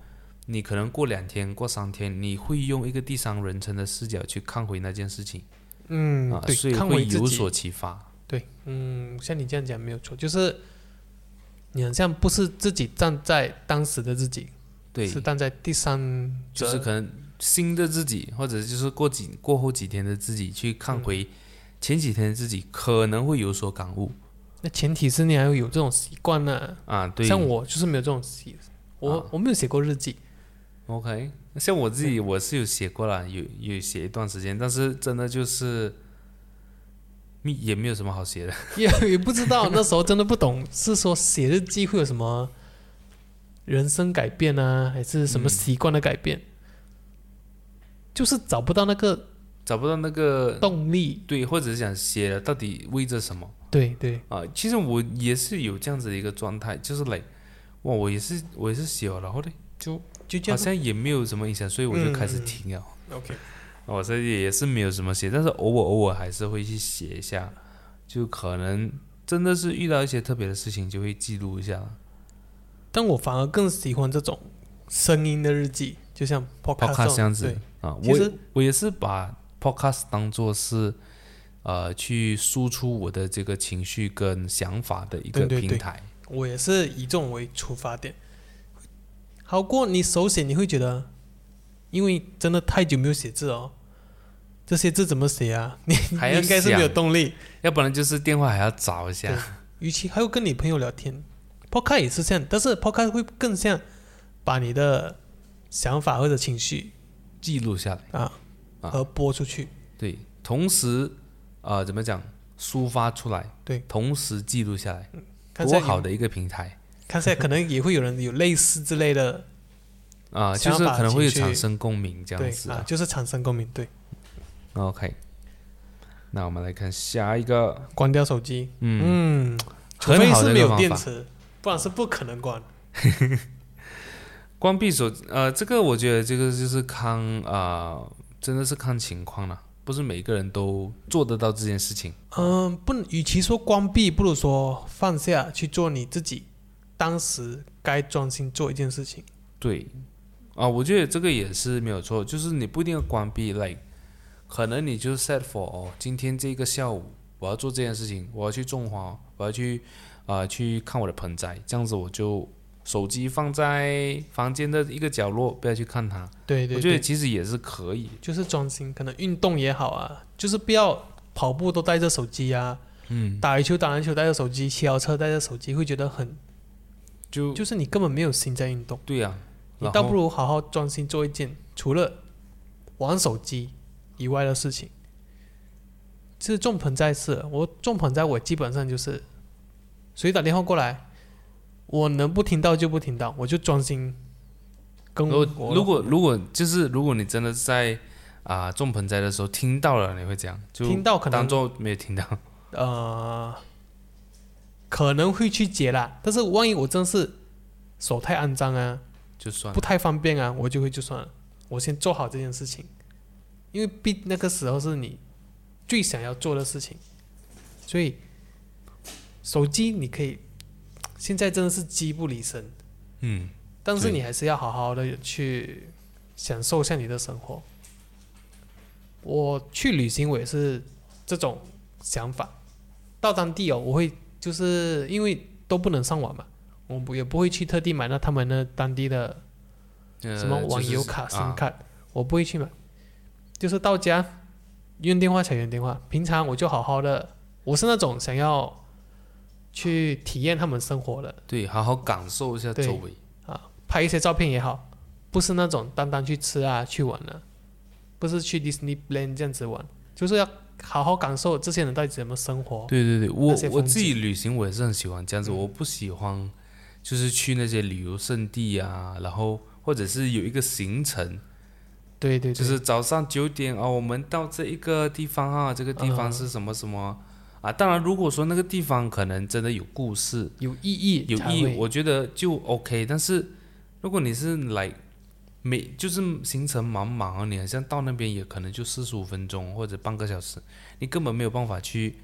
你可能过两天、过三天，你会用一个第三人称的视角去看回那件事情，啊，，嗯对所以，看会回有所启发。对，嗯，像你这样讲没有错，就是你好像不是自己站在当时的自己，对，是站在第三，就是可能新的自己，或者就是过几过后几天的自己去看回前几天的自己，可能会有所感悟。那前提是你还要有这种习惯呢。啊。对，像我就是没有这种习，我、啊。我没有写过日记，OK，像我自己我是有写过了，有有写一段时间，但是真的就是。没也没有什么好写的，也也不知道那时候真的不懂，是说写日记会有什么人生改变啊，还是什么嗯习惯的改变？就是找不到那个找不到那个动力。对，或者是想写了到底为着什么对对，啊？其实我也是有这样子的一个状态，就是累，哇，我也是我也是写了，然后呢，就就这样。好像也没有什么影响，所以我就开始嗯停了。OK，我这里也是没有什么写，但是偶尔偶尔还是会去写一下，就可能真的是遇到一些特别的事情，就会记录一下。但我反而更喜欢这种声音的日记，就像 podcast 这样子，啊，我其实我也是把 podcast 当做是呃去输出我的这个情绪跟想法的一个对对对平台。我也是以这种为出发点，好过你手写，你会觉得，因为真的太久没有写字哦，这些字怎么写啊？你还应该是没有动力。要不然就是电话还要找一下。与其还要跟你朋友聊天，podcast 也是这样，但是 podcast 会更像把你的想法或者情绪记录下来，啊啊和播出去。对，同时呃怎么讲，抒发出来，对，同时记录下来，多好的一个平台看下可能也会有人有类似之类的，啊、就是可能会产生共鸣这样子啊，就是产生共鸣。对，OK，那我们来看下一个，关掉手机，嗯，嗯，除非是没有。电池，不然是不可能关。关闭手，呃，这个我觉得这个就是看啊、真的是看情况了，不是每个人都做得到这件事情。嗯，不，与其说关闭，不如说放下去做你自己当时该专心做一件事情。对，啊，我觉得这个也是没有错，就是你不一定要关闭，like，可能你就 set for 哦，今天这个下午我要做这件事情，我要去种花，我要去啊、去看我的盆栽，这样子我就手机放在房间的一个角落，不要去看它。对对我觉得，其实也是可以，就是专心，可能运动也好啊，就是不要跑步都带着手机啊，嗯，打篮球打篮球带着手机，骑脚车带着手机，会觉得很，就就是你根本没有心在运动，对呀、然后你倒不如好好专心做一件除了玩手机以外的事情。其实种盆栽是，我种盆栽，我基本上就是谁打电话过来，我能不听到就不听到，我就专心跟如我果如果如果就是如果你真的在啊、种盆栽的时候听到了，你会这样就听到可能当做没有听到。呃可能会去解啦，但是万一我真是手太肮脏啊，就算不太方便啊，我就会就算了，我先做好这件事情，因为毕那个时候是你最想要做的事情，所以手机你可以现在真的是机不离身，嗯，但是你还是要好好的去享受一下你的生活。我去旅行，我也是这种想法。到当地哦，我会就是因为都不能上网嘛，我不也不会去特地买那他们那当地的呃什么网游卡、SIM 啊卡，我不会去买。就是到家用电话才用电话，平常我就好好的，我是那种想要去体验他们生活的，对，好好感受一下周围啊。拍一些照片也好，不是那种单单去吃啊、去玩啊，不是去 Disneyland 这样子玩，就是要好好感受这些人到底怎么生活。对对对，我我自己旅行我也是很喜欢这样子，嗯我不喜欢就是去那些旅游胜地啊，然后或者是有一个行程，对对对，就是早上九点哦，我们到这一个地方啊，这个地方嗯是什么什么、啊？当然，如果说那个地方可能真的有故事，有意义有意义，我觉得就 OK。但是如果你是来每就是行程茫茫啊，你好像到那边也可能就四十五分钟或者半个小时，你根本没有办法去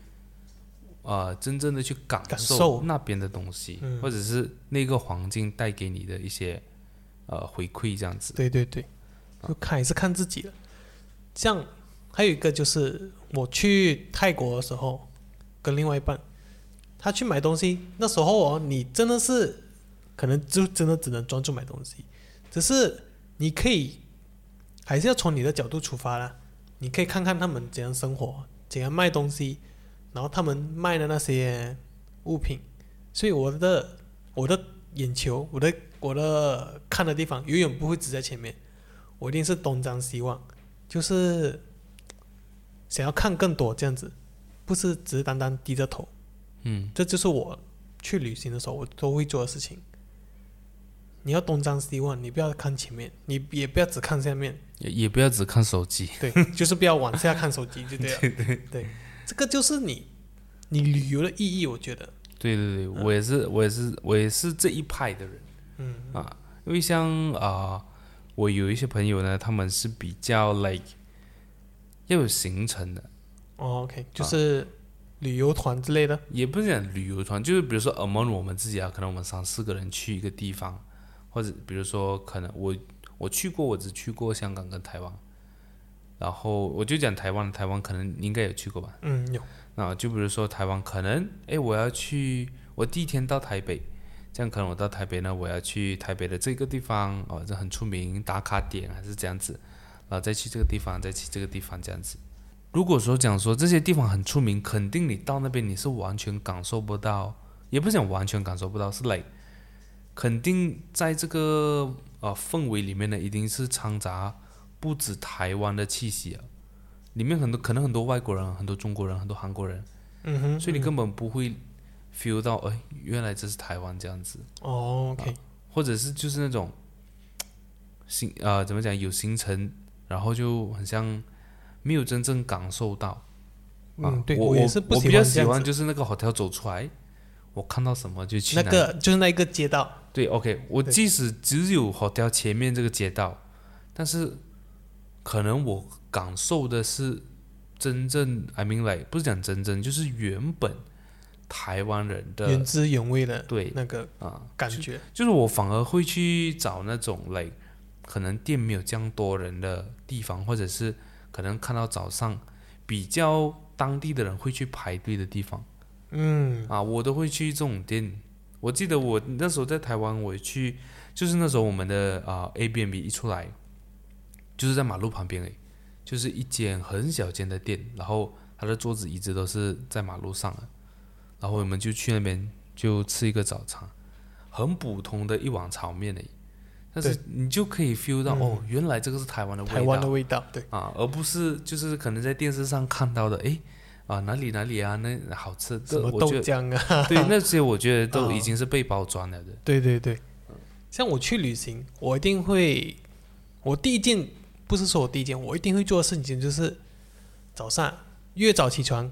呃真正的去感感受。那边的东西，嗯。或者是那个环境带给你的一些呃回馈这样子。对对对，就看也是看自己的。像还有一个就是我去泰国的时候，跟另外一半，他去买东西，那时候哦，你真的是可能就真的只能专注买东西，只是你可以还是要从你的角度出发啦，你可以看看他们怎样生活，怎样卖东西，然后他们卖的那些物品，所以我的我的眼球，我的我的看的地方永远不会只在前面，我一定是东张西望，就是想要看更多这样子，不是只是单单低着头。嗯，这就是我去旅行的时候我都会做的事情。你要东张西望，你不要看前面，你也不要只看下面，也也不要只看手机。对，就是不要往下看手机就这样。对对这个就是你你旅游的意义，我觉得。对对对，我也是，我也是，我也是这一派的人。嗯啊，因为像啊、我有一些朋友呢，他们是比较 like 要有行程的，哦，OK，就是旅游团之类的。也不是讲旅游团，就是比如说 among 我们自己啊，可能我们三四个人去一个地方，或者比如说可能我我去过，我只去过香港跟台湾，然后我就讲台湾，台湾可能你应该有去过吧？嗯，有。那，就比如说台湾，可能诶，我要去，我第一天到台北，这样可能我到台北呢，我要去台北的这个地方哦，这很出名打卡点还是这样子，然后再去这个地方，再去这个地方这样子。如果说讲说这些地方很出名，肯定你到那边你是完全感受不到，也不是讲完全感受不到，是 like 肯定在这个呃氛围里面呢，一定是掺杂不止台湾的气息啊。里面很多可能很多外国人、很多中国人、很多韩国人，嗯哼，所以你根本不会 feel 到，哎，原来这是台湾这样子，哦，OK，或者是就是那种行呃怎么讲有行程，然后就很像没有真正感受到。啊嗯，对我也是不喜欢我比较喜欢就是那个 hotel 走出来，我看到什么就去那个就是那一个街道，对，OK，我即使只有 hotel 前面这个街道，但是可能我感受的是真正，I mean like 不是讲真正，就是原本台湾人的原汁原味的对那个啊，感觉。就是我反而会去找那种 like 可能店没有这样多人的地方，或者是可能看到早上比较当地的人会去排队的地方。嗯，啊，我都会去这种店。我记得我那时候在台湾，我去就是那时候我们的啊、A B N B 一出来，就是在马路旁边诶，就是一间很小间的店，然后他的桌子椅子都是在马路上的，然后我们就去那边就吃一个早餐，很普通的一碗炒面诶，但是你就可以 feel 到、嗯哦，原来这个是台湾的味道，台湾的味道，对，啊，而不是就是可能在电视上看到的，诶，啊哪里哪里啊，那好吃，什么豆浆啊，对那些我觉得都啊 已经是被包装了的。对对对。像我去旅行，我一定会，我第一件不是说我第一件，我一定会做的事情就是早上越早起床，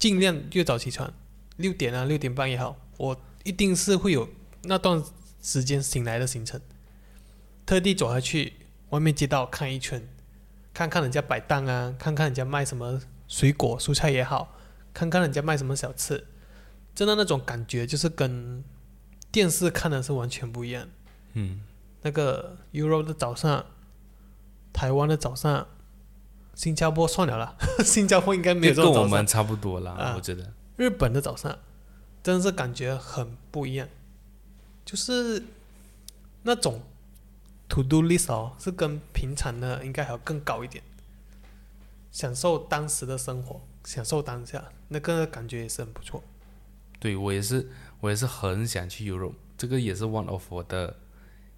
尽量越早起床，六点啊六点半也好，我一定是会有那段时间醒来的行程，特地走下去外面街道看一圈，看看人家摆档啊，看看人家卖什么水果蔬菜也好，看看人家卖什么小吃，真的那种感觉就是跟电视看的是完全不一样。嗯，那个 Euro 的早上，台湾的早上，新加坡算了啦，新加坡应该没有这跟。我们差不多啦，啊我觉得。日本的早上，真的是感觉很不一样，就是那种 to do list 哦，是跟平常的应该还要更高一点，享受当时的生活，享受当下，那个感觉也是很不错。对我也是，我也是很想去 Europe，这个也是 one of 我的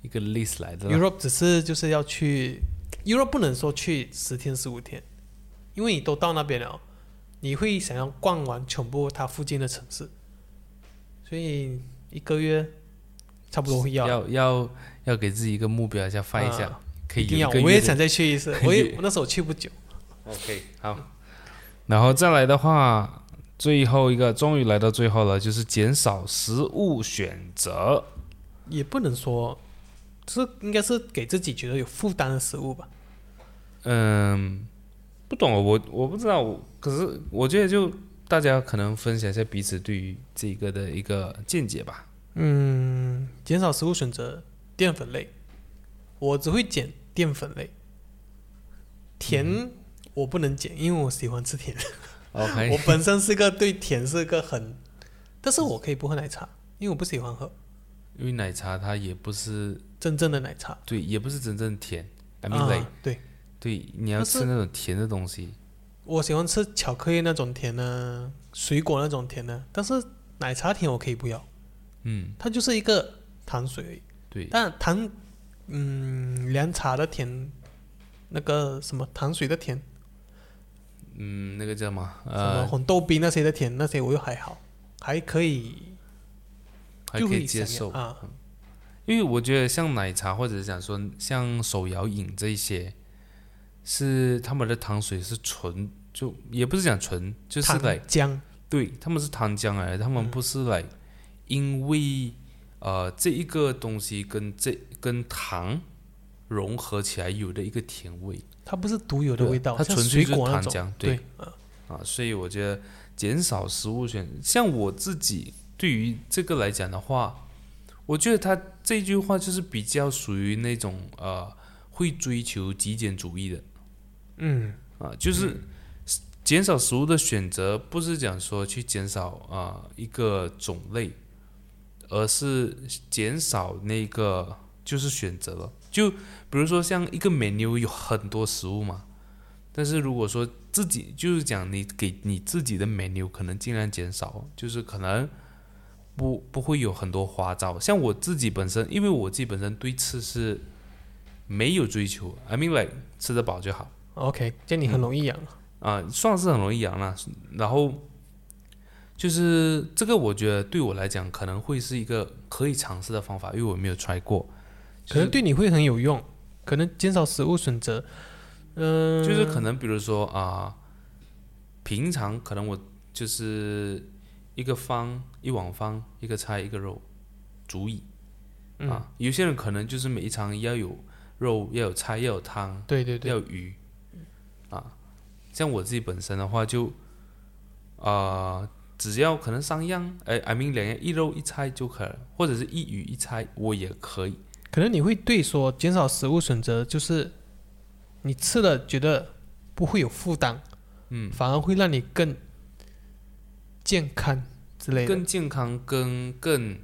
一个 list 来的啦。Europe 只是就是要去，Europe 不能说去十天十五天，因为你都到那边了，你会想要逛完全部它附近的城市，所以一个月差不多会要。要要要给自己一个目标，一下发一下，啊可以一定要，我也想再去一次。我也我那时候去不久，OK，好。然后再来的话，最后一个终于来到最后了，就是减少食物选择。也不能说，是应该是给自己觉得有负担的食物吧。嗯，不懂，我我不知道，我可是我觉得就大家可能分享一下彼此对于这个的一个见解吧。嗯，减少食物选择，淀粉类，我只会减淀粉类，甜我不能减，因为我喜欢吃甜。我本身是个对甜是个很，但是我可以不喝奶茶，因为我不喜欢喝因为奶茶它也不是真正的奶茶。对，也不是真正甜。I mean 啊对，对，你要吃那种甜的东西。我喜欢吃巧克力那种甜呢，水果那种甜呢，但是奶茶甜我可以不要，嗯，它就是一个糖水而已。对，但糖，嗯，凉茶的甜，那个什么糖水的甜，嗯，那个叫什么？什么呃，红豆冰那些的甜，那些我又还好，还可以，就还可以接受。啊。因为我觉得像奶茶或者是讲说像手摇饮这一些，是他们的糖水是纯，就也不是讲纯，就是糖来浆，对他们是糖浆来的，他们不是来因为呃这一个东西跟这跟糖融合起来有的一个甜味它不是独有的味道，它纯粹就是。糖浆，对，啊，所以我觉得减少食物选，像我自己对于这个来讲的话，我觉得他这句话就是比较属于那种呃会追求极简主义的嗯，啊，就是减少食物的选择，不是讲说去减少啊、一个种类，而是减少那个就是选择了。就比如说像一个 menu 有很多食物嘛，但是如果说自己就是讲你给你自己的 menu 可能尽量减少，就是可能不不会有很多花招。像我自己本身，因为我自己本身对吃是没有追求，I mean like 吃得饱就好。OK，这你很容易养。啊，算是很容易养了。然后就是这个，我觉得对我来讲可能会是一个可以尝试的方法，因为我没有 try 过。可能对你会很有用，可能减少食物选择，嗯、就是可能比如说啊、平常可能我就是一个方一碗方一个菜一个肉足矣嗯，啊。有些人可能就是每一场要有肉，要有菜，要有汤，对对对，要有鱼啊。像我自己本身的话就，啊，只要可能三样，哎，I mean 两样，一肉一菜就可以了，或者是一鱼一菜，我也可以。可能你会对说减少食物选择，就是你吃了觉得不会有负担，嗯，反而会让你更健康之类的，更健康，跟更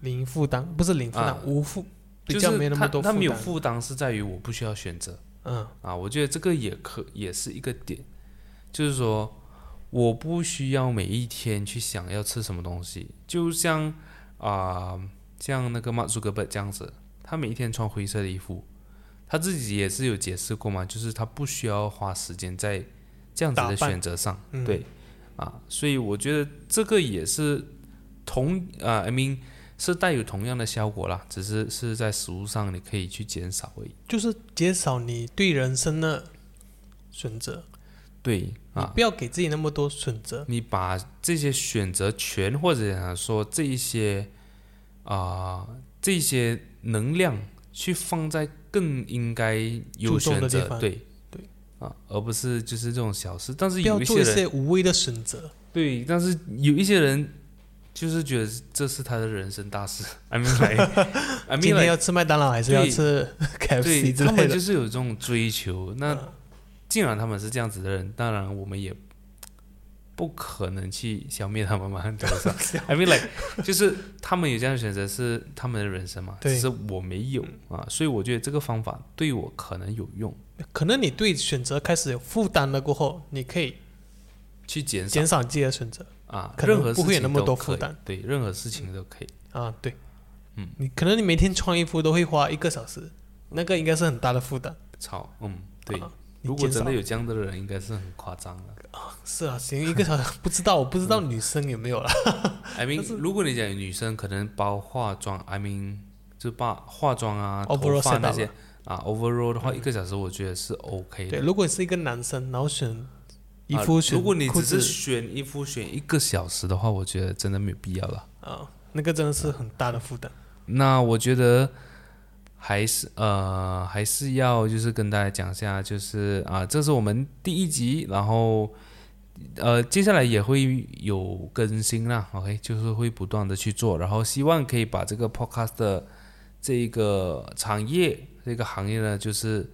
零负担不是零负担，啊。无负，比就较没是它那么多负担。他没有负担是在于我不需要选择。嗯，啊，我觉得这个也可也是一个点，就是说我不需要每一天去想要吃什么东西，就像啊、像那个马祖格本这样子，他每一天穿灰色的衣服，他自己也是有解释过嘛，就是他不需要花时间在这样子的选择上，嗯。对啊，所以我觉得这个也是同啊，I mean 是带有同样的效果啦，只是是在食物上你可以去减少而已。就是减少你对人生的选择，对你啊，不要给自己那么多选择。你把这些选择权或者讲说这一些啊、这些能量去放在更应该有选择，对对啊，而不是就是这种小事。但是要做一有一些无谓的选择。对，但是有一些人就是觉得这是他的人生大事。I mean like I 今 mean 天 like 要吃麦当劳还是要吃 KFC 对之类的他们就？是有这种追求。那嗯既然他们是这样子的人，当然我们也不可能去消灭他们嘛，对 不对？I mean like，就是他们有这样的选择是他们的人生嘛，对。只是我没有啊，所以我觉得这个方法对我可能有用，可能你对选择开始有负担了过后，你可以去减少。减少自己的选择。啊，可能任何事情不会有那么多负担，对，任何事情都可以。啊。对，嗯，你可能你每天穿衣服都会花一个小时，那个应该是很大的负担。操，嗯，对如果真的有这样的人，应该是很夸张的。是啊，行一个小时不知道，我不知道女生有没有啦。I mean，如果你讲女生，可能包化妆，I mean，就把化妆啊、头发那些啊，overall 的话，一个小时我觉得是 OK 的对，的。如果是一个男生，然后选衣啊服，选如果你只是选衣服选一个小时的话，我觉得真的没有必要了。啊，那个真的是很大的负担。那我觉得还是呃还是要就是跟大家讲一下，就是啊，这是我们第一集，然后呃接下来也会有更新啦，OK，就是会不断的去做，然后希望可以把这个 podcast 的这一个产业这个行业呢，就是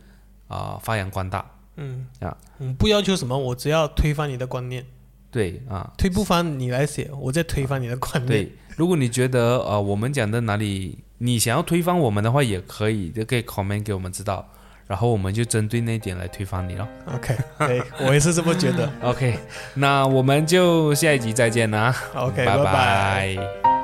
啊、发扬光大，嗯。啊，嗯，不要求什么，我只要推翻你的观念，对啊，推不翻你来写，我再推翻你的观念。对，如果你觉得呃我们讲的哪里你想要推翻我们的话，也可以，就可以 comment 给我们知道，然后我们就针对那一点来推翻你咯。OK，对，我也是这么觉得。OK，那我们就下一集再见啦 OK，拜拜